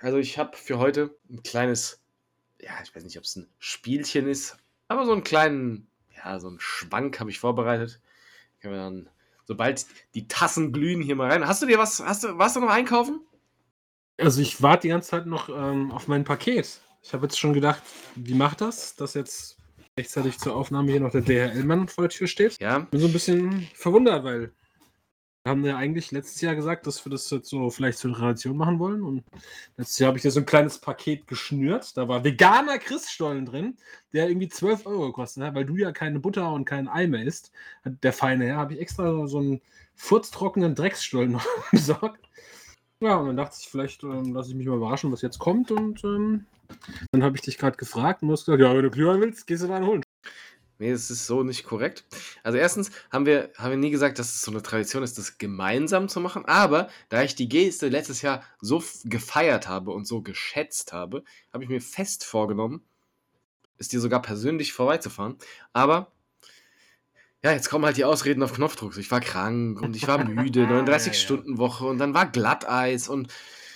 Also ich habe für heute ein kleines, ja, ich weiß nicht, ob es ein Spielchen ist, aber so einen kleinen, ja, so einen Schwank habe ich vorbereitet. Können wir dann, sobald die Tassen glühen, hier mal rein. Hast du dir was, hast du, warst du noch einkaufen? Also ich warte die ganze Zeit noch ähm, auf mein Paket. Ich habe jetzt schon gedacht, wie macht das, dass jetzt rechtzeitig zur Aufnahme hier noch der DHL-Mann vor der Tür steht? Ja. Bin so ein bisschen verwundert, weil haben ja eigentlich letztes Jahr gesagt, dass wir das jetzt so vielleicht zur Tradition machen wollen. Und letztes Jahr habe ich da so ein kleines Paket geschnürt. Da war veganer Christstollen drin, der irgendwie 12 Euro gekostet hat, weil du ja keine Butter und kein Ei mehr isst. Der feine Herr, habe ich extra so einen furztrockenen Drecksstollen noch besorgt. Ja, und dann dachte ich, vielleicht ähm, lasse ich mich mal überraschen, was jetzt kommt. Und ähm, dann habe ich dich gerade gefragt und du hast gesagt, ja, wenn du Glühwein willst, gehst du da einen holen. Nee, das ist so nicht korrekt. Also erstens haben wir, haben wir nie gesagt, dass es so eine Tradition ist, das gemeinsam zu machen. Aber da ich die Geste letztes Jahr so gefeiert habe und so geschätzt habe, habe ich mir fest vorgenommen, es dir sogar persönlich vorbeizufahren. Aber ja, jetzt kommen halt die Ausreden auf Knopfdruck. Ich war krank und ich war müde, Ja, ja. 39-Stunden-Woche und dann war Glatteis und,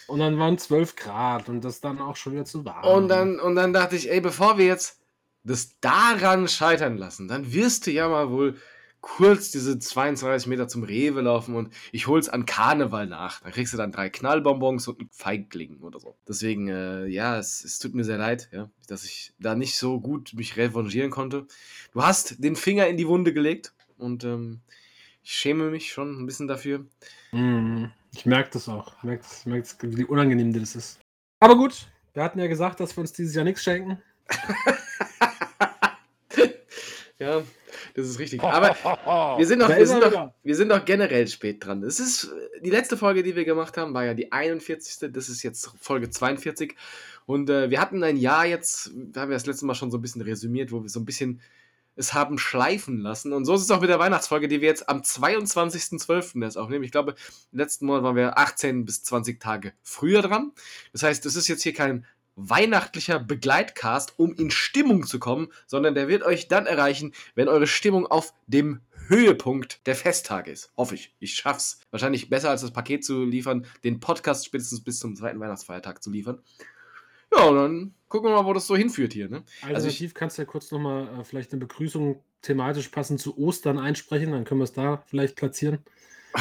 Und dann waren 12 Grad und das dann auch schon wieder zu warm. und, dann, und dann dachte ich, ey, bevor wir jetzt das daran scheitern lassen, dann wirst du ja mal wohl kurz diese 22 Meter zum Rewe laufen und ich hol's an Karneval nach. Dann kriegst du dann drei Knallbonbons und einen Feigling oder so. Deswegen, äh, ja, es, es tut mir sehr leid, ja, dass ich da nicht so gut mich revanchieren konnte. Du hast den Finger in die Wunde gelegt und ähm, ich schäme mich schon ein bisschen dafür. Mhm. Ich merke das auch. Ich merke das, ich merk das, wie unangenehm dir das ist. Aber gut, wir hatten ja gesagt, dass wir uns dieses Jahr nichts schenken. Ja, das ist richtig. Aber wir sind, doch, wir, sind doch, wieder. wir sind doch generell spät dran. Das ist die letzte Folge, die wir gemacht haben, war ja die 41. Das ist jetzt Folge 42. Und äh, wir hatten ein Jahr jetzt, da haben wir das letzte Mal schon so ein bisschen resümiert, wo wir so ein bisschen es haben schleifen lassen. Und so ist es auch mit der Weihnachtsfolge, die wir jetzt am 22.12. erst aufnehmen. Ich glaube, letzten Monat waren wir 18 bis 20 Tage früher dran. Das heißt, es ist jetzt hier kein weihnachtlicher Begleitcast, um in Stimmung zu kommen, sondern der wird euch dann erreichen, wenn eure Stimmung auf dem Höhepunkt der Festtage ist. Hoffe ich. Ich schaff's. Wahrscheinlich besser als das Paket zu liefern, den Podcast spätestens bis zum zweiten Weihnachtsfeiertag zu liefern. Ja, und dann gucken wir mal, wo das so hinführt hier. Ne? Also Alternativ kannst du ja kurz nochmal äh, vielleicht eine Begrüßung thematisch passend zu Ostern einsprechen, dann können wir es da vielleicht platzieren.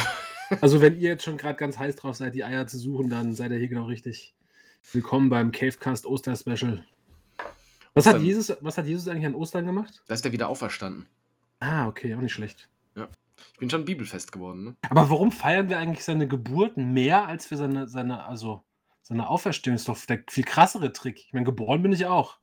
Also wenn ihr jetzt schon gerade ganz heiß drauf seid, die Eier zu suchen, dann seid ihr hier genau richtig. Willkommen beim Cavecast Oster Special. Was hat. Jesus, was hat Jesus eigentlich an Ostern gemacht? da ist der wieder auferstanden. Ah, okay, auch nicht schlecht. Ich bin schon bibelfest geworden. Ne? Aber warum feiern wir eigentlich seine Geburt mehr als wir seine, seine, also seine Auferstehung? Ist doch der viel krassere Trick. Ich meine, geboren bin ich auch.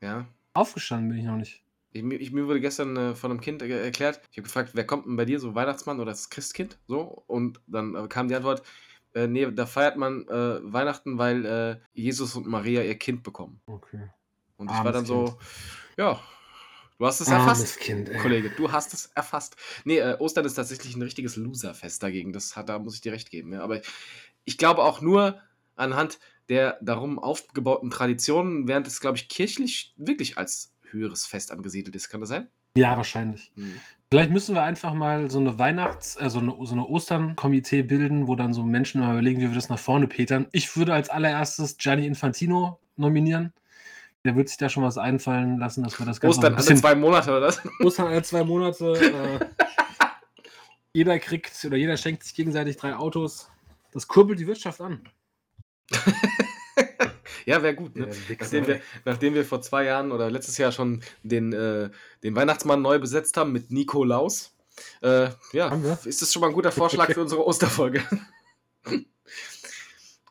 Ja. Aufgestanden bin ich noch nicht. Ich, mir- ich, mir wurde gestern äh, von einem Kind äh, erklärt, ich habe gefragt, wer kommt denn bei dir, so Weihnachtsmann oder das Christkind? So, und dann äh, kam die Antwort, äh, nee, da feiert man äh, Weihnachten, weil äh, Jesus und Maria ihr Kind bekommen. Okay. Und ich war Armes dann so, ja, du hast es Armes erfasst. Kind, ey. Kollege, du hast es erfasst. Nee, äh, Ostern ist tatsächlich ein richtiges Loserfest dagegen. Das hat, da muss ich dir recht geben. Ja. Aber ich glaube auch nur anhand der darum aufgebauten Traditionen, während es, glaube ich, kirchlich wirklich als höheres Fest angesiedelt ist. Kann das sein? Ja, wahrscheinlich. Hm. Vielleicht müssen wir einfach mal so eine Weihnachts-, äh, so eine, so eine Ostern-Komitee bilden, wo dann so Menschen mal überlegen, wie wir das nach vorne petern. Ich würde als allererstes Gianni Infantino nominieren. Der wird sich da schon was einfallen lassen, dass wir das Ganze Ostern alle bisschen zwei Monate, oder? was? Ostern alle zwei Monate. Äh, jeder kriegt oder jeder schenkt sich gegenseitig drei Autos. Das kurbelt die Wirtschaft an. ja, wäre gut. Ne? Nachdem, wir, nachdem wir vor zwei Jahren oder letztes Jahr schon den, äh, den Weihnachtsmann neu besetzt haben mit Nikolaus, äh, ja, ist das schon mal ein guter Vorschlag für unsere Osterfolge. Ja.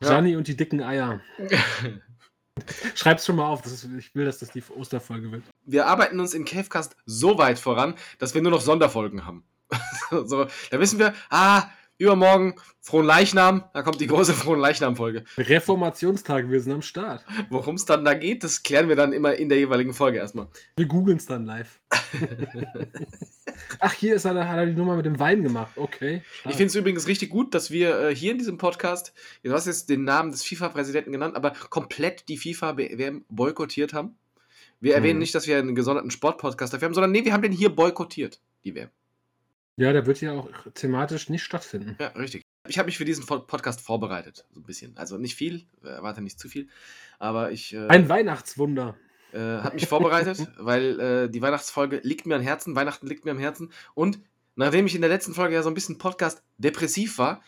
Gianni und die dicken Eier. Schreib's schon mal auf. Ist, ich will, dass das die Osterfolge wird. wir arbeiten uns in Cavecast so weit voran, dass wir nur noch Sonderfolgen haben. so, da wissen wir, ah, übermorgen Frohen Leichnam, da kommt die große Frohen Leichnam-Folge. Reformationstag, wir sind am Start. Worum es dann da geht, das klären wir dann immer in der jeweiligen Folge erstmal. Wir googeln es dann live. Ach, hier ist er, hat er die Nummer mit dem Wein gemacht. Okay. stark. Ich finde es übrigens richtig gut, dass wir äh, hier in diesem Podcast, du hast jetzt den Namen des FIFA-Präsidenten genannt, aber komplett die FIFA-WM boykottiert haben. Wir erwähnen Mhm. nicht, dass wir einen gesonderten Sport-Podcast dafür haben, sondern nee, wir haben den hier boykottiert, die WM. Ja, der wird ja auch thematisch nicht stattfinden. Ja, richtig. Ich habe mich für diesen Pod- Podcast vorbereitet, so ein bisschen. Also nicht viel, äh, erwarte nicht zu viel, aber ich äh, Ein Weihnachtswunder. äh, habe mich vorbereitet, weil äh, die Weihnachtsfolge liegt mir am Herzen, Weihnachten liegt mir am Herzen. Und nachdem ich in der letzten Folge ja so ein bisschen Podcast depressiv war,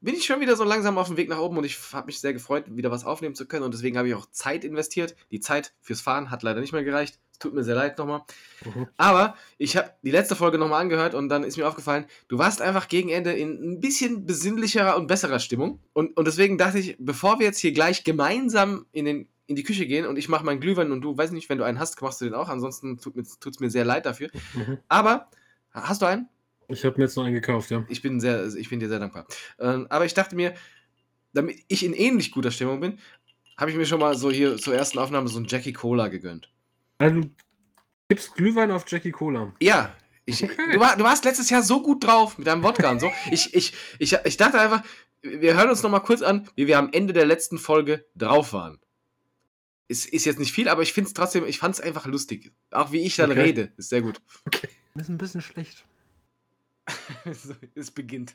bin ich schon wieder so langsam auf dem Weg nach oben und ich habe mich sehr gefreut, wieder was aufnehmen zu können. Und deswegen habe ich auch Zeit investiert. Die Zeit fürs Fahren hat leider nicht mehr gereicht. Es tut mir sehr leid nochmal. Mhm. Aber ich habe die letzte Folge nochmal angehört und dann ist mir aufgefallen, du warst einfach gegen Ende in ein bisschen besinnlicherer und besserer Stimmung. Und, und deswegen dachte ich, bevor wir jetzt hier gleich gemeinsam in, den, in die Küche gehen und ich mache meinen Glühwein und du, weiß nicht, wenn du einen hast, machst du den auch. Ansonsten tut es mir sehr leid dafür. Mhm. Aber, hast du einen? Ich habe mir jetzt noch einen gekauft, ja. Ich bin, sehr, ich bin dir sehr dankbar. Ähm, aber ich dachte mir, damit ich in ähnlich guter Stimmung bin, habe ich mir schon mal so hier zur ersten Aufnahme so ein Jackie Cola gegönnt. Also, du gibst Glühwein auf Jackie Cola. Ja, ich, Okay. du, war, du warst letztes Jahr so gut drauf mit deinem Wodka und so. Ich, ich, ich, ich dachte einfach, wir hören uns noch mal kurz an, wie wir am Ende der letzten Folge drauf waren. Ist, ist jetzt nicht viel, aber ich finde es trotzdem, ich fand es einfach lustig. Auch wie ich dann Okay. rede, ist sehr gut. Das ist ein bisschen schlecht. Es beginnt.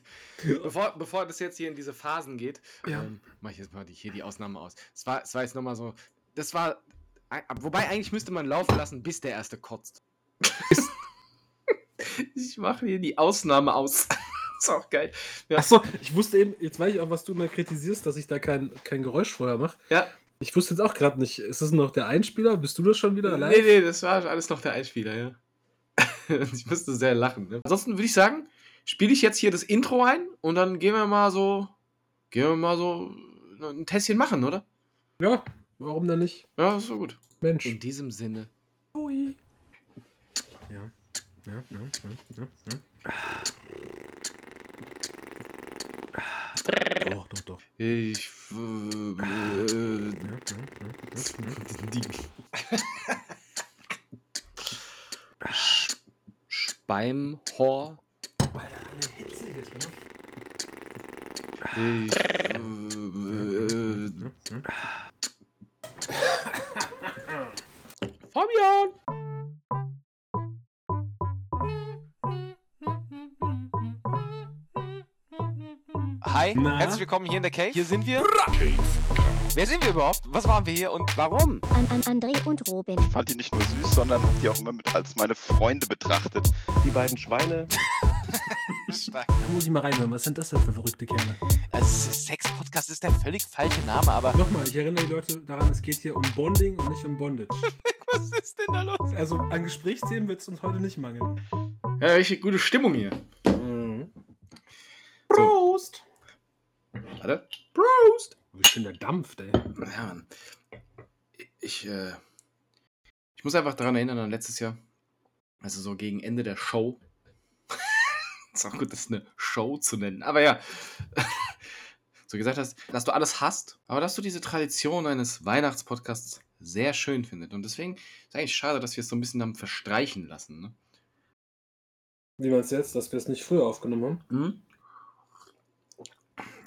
Bevor, bevor das jetzt hier in diese Phasen geht, Ja. ähm, mache ich jetzt mal die, hier die Ausnahme aus. Es war, es war jetzt nochmal so, das war, ei- wobei eigentlich müsste man laufen lassen, bis der Erste kotzt. ich mache hier die Ausnahme aus. ist auch geil. Ja. Achso, ich wusste eben, jetzt weiß ich auch, was du immer kritisierst, dass ich da kein, kein Geräusch vorher mache. Ja, Ich wusste jetzt auch gerade nicht, ist das noch der Einspieler? Bist du das schon wieder nee, allein? nee, das war alles noch der Einspieler, ja. ich musste sehr lachen. Ne? Ansonsten würde ich sagen, spiele ich jetzt hier das Intro ein und dann gehen wir mal so, gehen wir mal so ein Tässchen machen, oder? Ja, warum denn nicht? Ja, ist so gut. Mensch. In diesem Sinne. Ui. Ja. Ja, ja, ja, ja, ja. Doch, doch, doch. Ich. Äh, äh, Ja, ja, ja, ja. die. Speimhor. Ich. Äh, äh, Fabian! Hi, Na? herzlich willkommen hier in der Cave. Hier sind wir. Wer sind wir überhaupt? Was waren wir hier und warum? an, an André und Robin. fand die nicht nur süß, sondern hab die auch immer mit als meine Freunde betrachtet. Die beiden Schweine. Da muss ich mal reinhören, was sind das denn für verrückte Kerle? Also, Sex-Podcast ist der völlig falsche Name, aber Nochmal, ich erinnere die Leute daran, es geht hier um Bonding und nicht um Bondage. was ist denn da los? Also an Gesprächsthemen wird es uns heute nicht mangeln. Ja, richtig gute Stimmung hier. Prost! Warte. Prost! Wie schön der dampft, ey. Ja, Mann. Ich, äh, ich muss einfach daran erinnern, an letztes Jahr, also so gegen Ende der Show. ist auch gut, das eine Show zu nennen. Aber ja, so gesagt hast, dass du alles hast, aber dass du diese Tradition eines Weihnachtspodcasts sehr schön findest. Und deswegen ist es eigentlich schade, dass wir es so ein bisschen haben verstreichen lassen. Ne? Wie meinst du jetzt, dass wir es nicht früher aufgenommen haben? Mhm.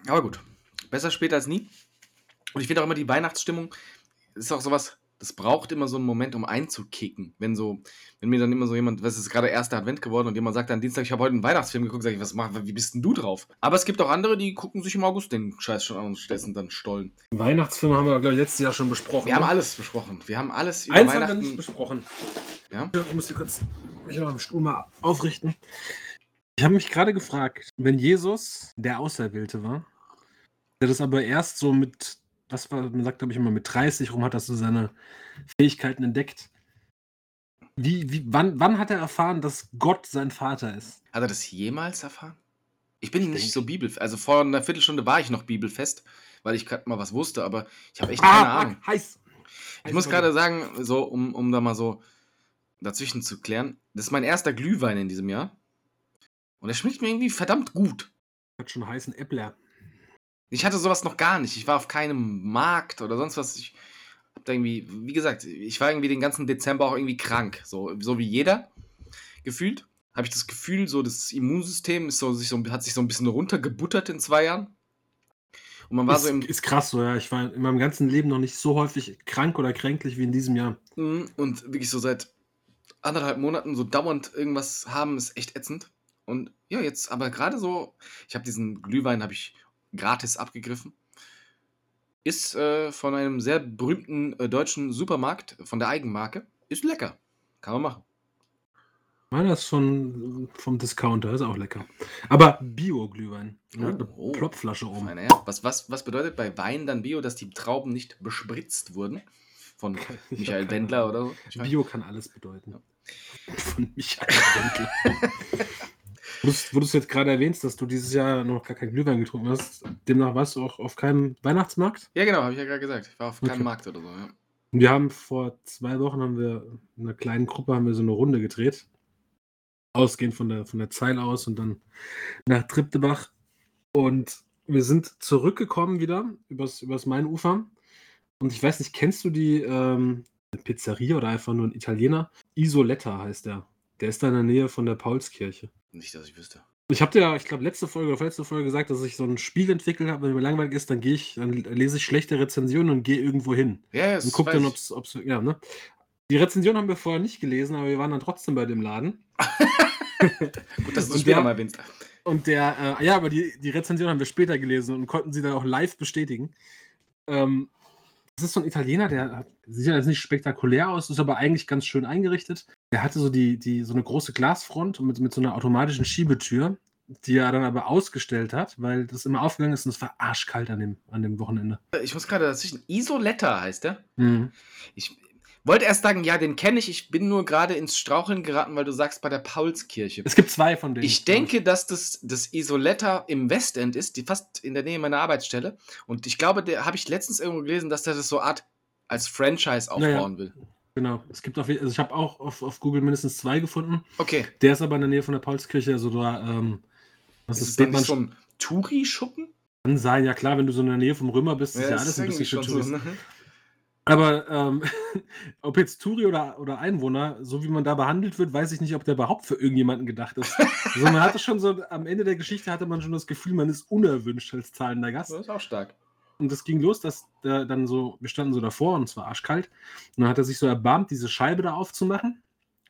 Aber gut, besser später als nie. Und ich finde auch immer die Weihnachtsstimmung ist auch sowas, das braucht immer so einen Moment, um einzukicken. Wenn so, wenn mir dann immer so jemand, was ist gerade erster Advent geworden und jemand sagt dann Dienstag, ich habe heute einen Weihnachtsfilm geguckt, sage ich, was mach, wie bist denn du drauf? Aber es gibt auch andere, die gucken sich im August den Scheiß schon an und stattdessen dann stollen. Weihnachtsfilme haben wir, glaube ich, letztes Jahr schon besprochen. Wir haben ne? alles besprochen. Wir haben alles über Eins haben wir Weihnachten. nicht besprochen. Ja? Ich muss kurz mich noch am Stuhl mal aufrichten. Ich habe mich gerade gefragt, wenn Jesus der Auserwählte war, der das aber erst so mit, was war, man sagt, glaube ich, immer mit 30 rum hat, dass so seine Fähigkeiten entdeckt. Wie, wie, wann, wann hat er erfahren, dass Gott sein Vater ist? Hat er das jemals erfahren? Ich bin nicht denke- so bibelfest. Also vor einer Viertelstunde war ich noch bibelfest, weil ich gerade mal was wusste, aber ich habe echt keine Ahnung. heiß. Ich muss gerade sagen, so, um, um da mal so dazwischen zu klären, das ist mein erster Glühwein in diesem Jahr. Und er schmeckt mir irgendwie verdammt gut. Hat schon heißen Äppler. Ich hatte sowas noch gar nicht. Ich war auf keinem Markt oder sonst was. Ich hab da irgendwie, wie gesagt, ich war irgendwie den ganzen Dezember auch irgendwie krank. So, so wie jeder gefühlt. Habe ich das Gefühl, so das Immunsystem ist so, sich so, hat sich so ein bisschen runtergebuttert in zwei Jahren. Und man war ist, so im. ist krass so, ja. Ich war in meinem ganzen Leben noch nicht so häufig krank oder kränklich wie in diesem Jahr. Mhm, Und wirklich so seit anderthalb Monaten so dauernd irgendwas haben, ist echt ätzend. Und ja, jetzt aber gerade so, ich habe diesen Glühwein habe ich gratis abgegriffen. Ist äh, von einem sehr berühmten äh, deutschen Supermarkt, von der Eigenmarke. Ist lecker. Kann man machen. Meiner ist von, vom Discounter, ist auch lecker. Aber Bio-Glühwein. Oh, Ja, eine oh. Plopflasche oben. Herr. Was, was, was bedeutet bei Wein dann Bio, dass die Trauben nicht bespritzt wurden? Von Michael Wendler oder so? Bio kann alles bedeuten. Von Michael Wendler. Wo du es- jetzt gerade erwähnst, dass du dieses Jahr noch gar keinen Glühwein getrunken hast, demnach warst du auch auf keinem Weihnachtsmarkt. Ja, genau, habe ich ja gerade gesagt. Ich war auf keinem Okay. Markt oder so. Ja. Wir haben vor zwei Wochen haben wir in einer kleinen Gruppe haben wir so eine Runde gedreht. Ausgehend von der, von der Zeil aus und dann nach Triptebach. Und wir sind zurückgekommen wieder übers, übers Mainufer. Und ich weiß nicht, kennst du die ähm, Pizzeria oder einfach nur ein Italiener? Isoletta heißt der. Der ist da in der Nähe von der Paulskirche. Nicht, dass ich wüsste. Ich habe dir, ja, ich glaube, letzte Folge oder vorletzte Folge gesagt, dass ich so ein Spiel entwickelt habe, wenn mir langweilig ist, dann gehe ich, dann lese ich schlechte Rezensionen und gehe irgendwo hin. Ja, das Und guck weiß dann, ob es, ja, ne? Die Rezension haben wir vorher nicht gelesen, aber wir waren dann trotzdem bei dem Laden. Gut, dass du Und es später der- mal erwähnst. Und der, äh, ja, aber die, die Rezension haben wir später gelesen und konnten sie dann auch live bestätigen. Ähm, das ist so ein Italiener, der sieht ja jetzt nicht spektakulär aus, ist aber eigentlich ganz schön eingerichtet. Der hatte so die, die, so eine große Glasfront mit, mit so einer automatischen Schiebetür, die er dann aber ausgestellt hat, weil das immer aufgegangen ist und es war arschkalt an dem, an dem Wochenende. Ich muss gerade dazwischen. Isoletta heißt der. Mhm. Ich wollte erst sagen, ja, den kenne ich. Ich bin nur gerade ins Straucheln geraten, weil du sagst bei der Paulskirche. Es gibt zwei von denen. Ich denke, dass das das Isoletta im Westend ist, die fast in der Nähe meiner Arbeitsstelle. Und ich glaube, der habe ich letztens irgendwo gelesen, dass der das so Art als Franchise Naja. aufbauen will. Genau. Es gibt auf, also ich habe auch auf, auf Google mindestens zwei gefunden. Okay. Der ist aber in der Nähe von der Paulskirche, also da, ähm, was Ist ist es das? dann nicht so ein Touri-Schuppen? Kann sein, ja klar, wenn du so in der Nähe vom Römer bist, ist ja, alles ein bisschen irgendwie Touristen. ne? Aber ähm, ob jetzt Touri oder, oder Einwohner, so wie man da behandelt wird, weiß ich nicht, ob der überhaupt für irgendjemanden gedacht ist. also man hatte schon so, am Ende der Geschichte hatte man schon das Gefühl, man ist unerwünscht als zahlender Gast. Das ist auch stark. Und das ging los, dass der dann so, wir standen so davor und es war arschkalt. Und dann hat er sich so erbarmt, diese Scheibe da aufzumachen.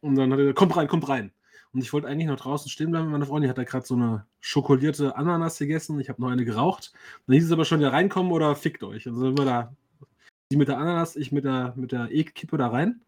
Und dann hat er gesagt, kommt rein, kommt rein. Und ich wollte eigentlich noch draußen stehen bleiben mit meiner Freundin. Die hat da gerade so eine schokolierte Ananas gegessen. Ich habe noch eine geraucht. Dann hieß es aber schon, ja, reinkommen oder fickt euch. Also sind wir da, die mit der Ananas, ich mit der, mit der E-Kippe da rein.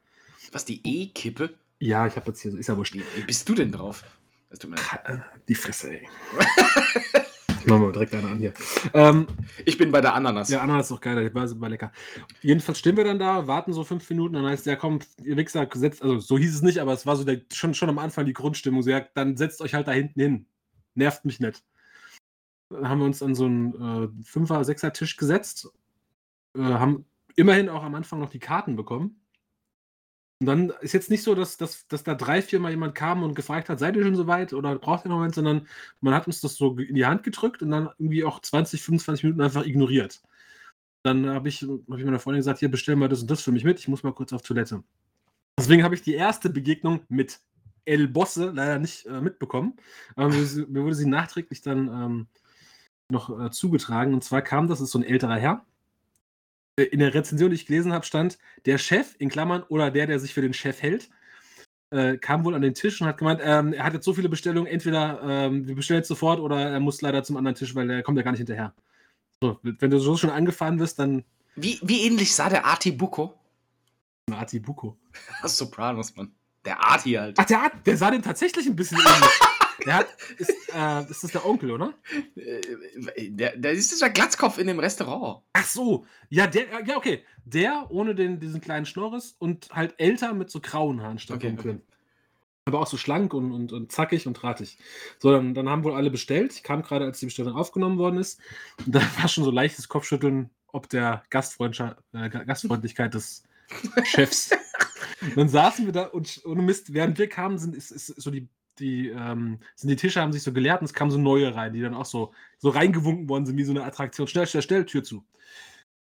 Was, die E-Kippe? Ja, ich habe jetzt hier, ist ja wurscht. Wie, wie bist du denn drauf? Das tut mir leid. Die Fresse, ey. Machen wir direkt eine an hier. Ähm, Ich bin bei der Ananas. Ja, Ananas ist doch geil, der war super lecker. Jedenfalls stehen wir dann da, warten so fünf Minuten, dann heißt ja, komm, ihr Wichser, setzt, also so hieß es nicht, aber es war so der, schon, schon am Anfang die Grundstimmung, so, ja, dann setzt euch halt da hinten hin. Nervt mich nicht. Dann haben wir uns an so einen äh, Fünfer-, Sechser-Tisch gesetzt, äh, haben immerhin auch am Anfang noch die Karten bekommen. Und dann ist jetzt nicht so, dass, dass, dass da drei, viermal jemand kam und gefragt hat, seid ihr schon soweit oder braucht ihr noch einen Moment, sondern man hat uns das so in die Hand gedrückt und dann irgendwie auch 20, 25 Minuten einfach ignoriert. Dann habe ich, hab ich meiner Freundin gesagt, hier bestell mal das und das für mich mit, ich muss mal kurz auf Toilette. Deswegen habe ich die erste Begegnung mit El Bosse leider nicht äh, mitbekommen. Aber mir, mir wurde sie nachträglich dann ähm, noch äh, zugetragen. Und zwar kam das, ist so ein älterer Herr. Äh, In der Rezension, die ich gelesen habe, stand, der Chef, in Klammern, oder der, der sich für den Chef hält, äh, kam wohl an den Tisch und hat gemeint, ähm, er hat jetzt so viele Bestellungen, entweder ähm, wir bestellen jetzt sofort oder er muss leider zum anderen Tisch, weil er kommt ja gar nicht hinterher. So, wenn du so schon angefahren wirst, dann Wie, wie ähnlich sah der Arti Bucco? eine Art Buko. Sopranos, Mann. Der Arti halt. Ach, der, der sah dem tatsächlich ein bisschen ähnlich. Der hat, ist, äh, ist das der Onkel, oder? Äh, Der, der ist dieser Glatzkopf in dem Restaurant. Ach so, ja, der, ja, okay. Der ohne den, diesen kleinen Schnorris und halt älter mit so grauen Haaren statt Okay, dunklen. Aber auch so schlank und, und, und zackig und drahtig. So, dann, dann haben wohl alle bestellt. Ich kam gerade, als die Bestellung aufgenommen worden ist. Und da war schon so leichtes Kopfschütteln, ob der äh, Ga- Gastfreundlichkeit des Chefs. dann saßen wir da und ohne Mist, während wir kamen, sind, ist, ist so die, die, ähm, sind die Tische haben sich so geleert und es kamen so neue rein, die dann auch so, so reingewunken worden sind, wie so eine Attraktion. Schnell, schnell, schnell, Tür zu.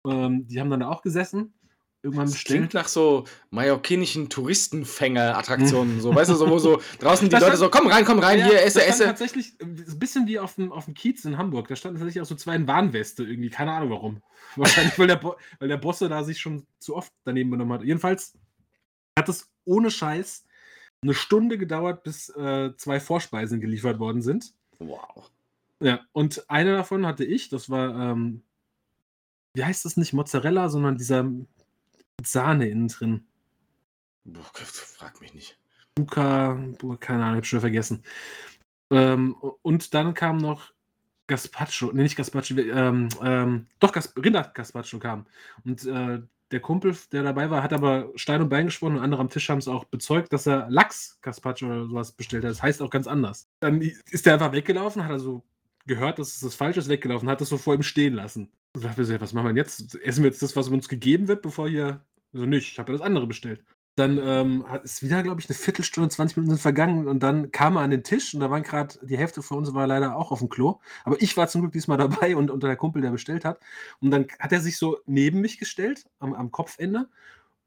Ähm, die haben dann da auch gesessen. Irgendwann Das bestellt. klingt nach so mallorquinischen Touristenfänger-Attraktionen. so, weißt du, so, wo so draußen die Das Leute stand- so, komm rein, komm rein, Ja, hier, da esse, esse. tatsächlich äh, ein bisschen wie auf dem, auf dem Kiez in Hamburg. Da standen tatsächlich auch so zwei in Warnweste irgendwie. Keine Ahnung warum. Wahrscheinlich, weil der, Bo weil der Bosse da sich schon zu oft daneben genommen hat. Jedenfalls hat es ohne Scheiß eine Stunde gedauert, bis äh, zwei Vorspeisen geliefert worden sind. Wow. Ja, und eine davon hatte ich, das war, ähm, wie heißt das nicht Mozzarella, sondern dieser Sahne innen drin. Boah, frag mich nicht. Buka, keine Ahnung, hab schon vergessen. Ähm, und dann kam noch Gazpacho, nee, nicht Gazpacho, ähm, ähm, doch Gas Rinder-Gazpacho kam. Und äh, der Kumpel, der dabei war, hat aber Stein und Bein gesprochen und andere am Tisch haben es auch bezeugt, dass er Lachs-Gazpacho oder sowas bestellt hat. Das heißt auch ganz anders. Dann ist der einfach weggelaufen, hat also gehört, dass es das falsch ist, weggelaufen, hat das so vor ihm stehen lassen. Und dachte mir, was machen wir jetzt? Essen wir jetzt das, was uns gegeben wird, bevor hier. Also nicht, ich habe ja das andere bestellt. Dann ähm, ist wieder, glaube ich, eine Viertelstunde, 20 Minuten sind vergangen und dann kam er an den Tisch und da waren gerade, die Hälfte von uns war leider auch auf dem Klo. Aber ich war zum Glück diesmal dabei und unter der Kumpel, der bestellt hat. Und dann hat er sich so neben mich gestellt, am, am Kopfende.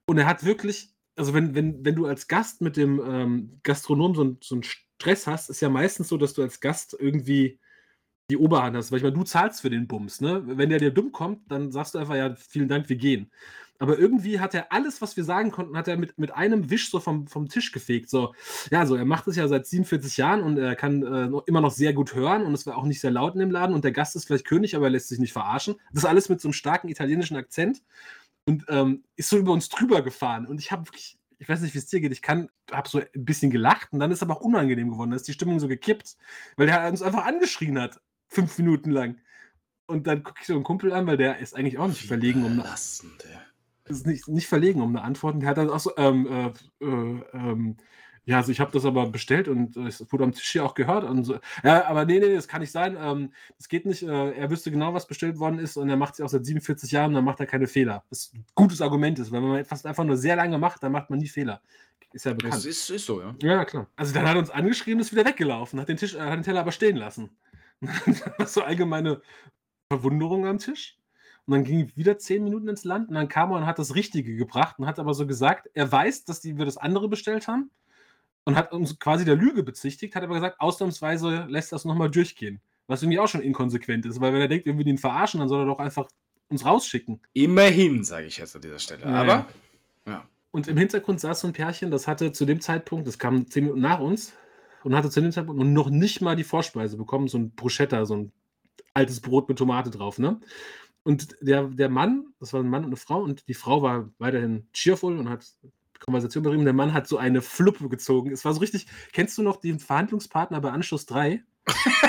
Und er hat wirklich, also wenn, wenn, wenn du als Gast mit dem ähm, Gastronom so, so einen Stress hast, ist ja meistens so, dass du als Gast irgendwie die Oberhand hast. Weil ich meine, du zahlst für den Bums, ne? Wenn der dir dumm kommt, dann sagst du einfach, ja, vielen Dank, wir gehen. Aber irgendwie hat er alles, was wir sagen konnten, hat er mit, mit einem Wisch so vom, vom Tisch gefegt. So, ja, so, er macht es ja seit 47 Jahren und er kann äh, noch, immer noch sehr gut hören und es war auch nicht sehr laut in dem Laden und der Gast ist vielleicht König, aber er lässt sich nicht verarschen. Das alles mit so einem starken italienischen Akzent und ähm, ist so über uns drüber gefahren. Und ich habe wirklich, ich weiß nicht, wie es dir geht, ich kann, habe so ein bisschen gelacht und dann ist aber auch unangenehm geworden. Da ist die Stimmung so gekippt, weil der uns einfach angeschrien hat, fünf Minuten lang. Und dann gucke ich so einen Kumpel an, weil der ist eigentlich auch nicht verlegen um Belastend, ey. Ist nicht, nicht verlegen um eine Antwort. Und der hat dann auch so, ähm, äh, äh, ähm, ja, also ich habe das aber bestellt und äh, es wurde am Tisch hier auch gehört. Und so. Ja, aber nee, nee, das kann nicht sein. Ähm, das geht nicht. Äh, er wüsste genau, was bestellt worden ist und er macht es auch seit 47 Jahren, dann macht er keine Fehler. Was ein gutes Argument ist, weil wenn man etwas einfach nur sehr lange macht, dann macht man nie Fehler. Ist ja Das bekannt. ist, ist so, ja. Ja, klar. Also dann hat er uns angeschrieben, ist wieder weggelaufen, hat den Tisch, äh, hat den Teller aber stehen lassen. so allgemeine Verwunderung am Tisch. Und dann ging wieder zehn Minuten ins Land und dann kam er und hat das Richtige gebracht und hat aber so gesagt, er weiß, dass die, wir das andere bestellt haben und hat uns quasi der Lüge bezichtigt, hat aber gesagt, ausnahmsweise lässt das nochmal durchgehen. Was irgendwie auch schon inkonsequent ist, weil wenn er denkt, wir würden ihn verarschen, dann soll er doch einfach uns rausschicken. Immerhin, sage ich jetzt an dieser Stelle. Ja, Aber, ja. Und im Hintergrund saß so ein Pärchen, das hatte zu dem Zeitpunkt, das kam zehn Minuten nach uns und hatte zu dem Zeitpunkt noch nicht mal die Vorspeise bekommen, so ein Bruschetta, so ein altes Brot mit Tomate drauf, ne? Und der, der Mann, das war ein Mann und eine Frau, und die Frau war weiterhin cheerful und hat Konversation betrieben. Der Mann hat so eine Fluppe gezogen. Es war so richtig, kennst du noch den Verhandlungspartner bei Anschluss 3?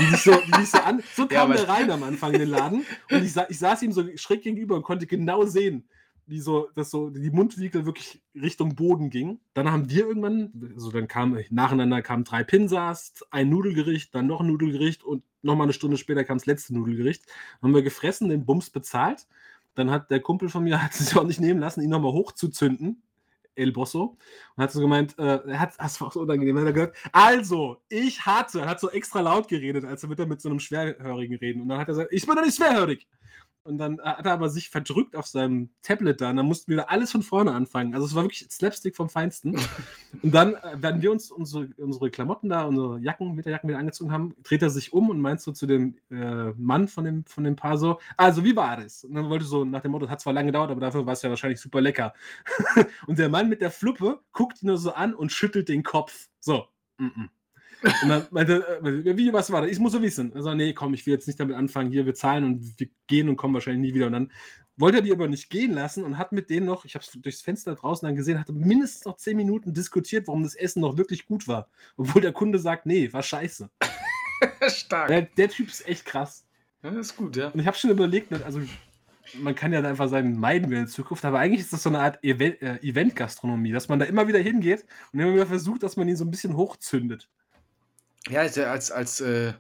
Die sich so, die sich so an, so Ja, kam aber- der rein am Anfang in den Laden und ich, sa ich saß ihm so schräg gegenüber und konnte genau sehen, wie so, dass so die Mundwinkel wirklich Richtung Boden ging. Dann haben wir irgendwann, also dann kam nacheinander kamen drei Pinsas, ein Nudelgericht, dann noch ein Nudelgericht und nochmal eine Stunde später kam das letzte Nudelgericht. Haben wir gefressen, den Bums bezahlt. Dann hat der Kumpel von mir hat sich auch nicht nehmen lassen, ihn nochmal hochzuzünden. El Bosso. Und hat so gemeint, äh, er hat, das war auch so unangenehm, hat er gesagt, also, ich hatte, er hat so extra laut geredet, als er mit, mit so einem Schwerhörigen reden. Und dann hat er gesagt, ich bin doch nicht schwerhörig. Und dann hat er aber sich verdrückt auf seinem Tablet da und dann mussten wir da alles von vorne anfangen. Also es war wirklich Slapstick vom Feinsten. und dann, äh, werden wir uns unsere, unsere Klamotten da, unsere Jacken, Winterjacken wieder angezogen haben, dreht er sich um und meint so zu dem äh, Mann von dem, von dem Paar so, also wie war das? Und dann wollte so nach dem Motto, das hat zwar lange gedauert, aber dafür war es ja wahrscheinlich super lecker. und der Mann mit der Fluppe guckt ihn nur so an und schüttelt den Kopf. So. Mm -mm. Und dann meinte, äh, wie, was war das? Ich muss so wissen. Also, nee, komm, ich will jetzt nicht damit anfangen, hier, wir zahlen und wir gehen und kommen wahrscheinlich nie wieder. Und dann wollte er die aber nicht gehen lassen und hat mit denen noch, ich habe es durchs Fenster draußen dann gesehen, hatte mindestens noch zehn Minuten diskutiert, warum das Essen noch wirklich gut war. Obwohl der Kunde sagt, nee, war scheiße. Stark. Der, der Typ ist echt krass. Ja, das ist gut, ja. Und ich habe schon überlegt, ne, also man kann ja da einfach sein meiden will in Zukunft, aber eigentlich ist das so eine Art Event- äh, Event-Gastronomie, dass man da immer wieder hingeht und immer wieder versucht, dass man ihn so ein bisschen hochzündet. Ja, also als, als äh,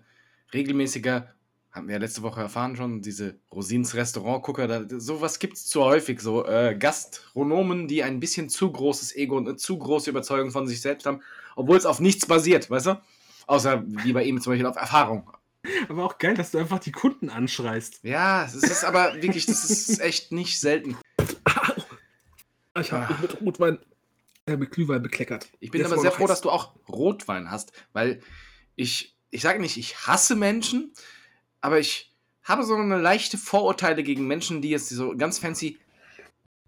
regelmäßiger, haben wir ja letzte Woche erfahren schon, diese Rosins Restaurant-Gucker, da, sowas gibt es zu häufig, so äh, Gastronomen, die ein bisschen zu großes Ego und eine zu große Überzeugung von sich selbst haben, obwohl es auf nichts basiert, weißt du? Außer wie bei ihm zum Beispiel auf Erfahrung. Aber auch geil, dass du einfach die Kunden anschreist. Ja, es ist aber wirklich, das ist echt nicht selten. Ich habe mit Rotwein, äh, mit Glühwein bekleckert. Ich bin aber sehr froh, dass du auch Rotwein hast, weil ich, ich sage nicht, ich hasse Menschen, aber ich habe so eine leichte Vorurteile gegen Menschen, die jetzt so ganz fancy,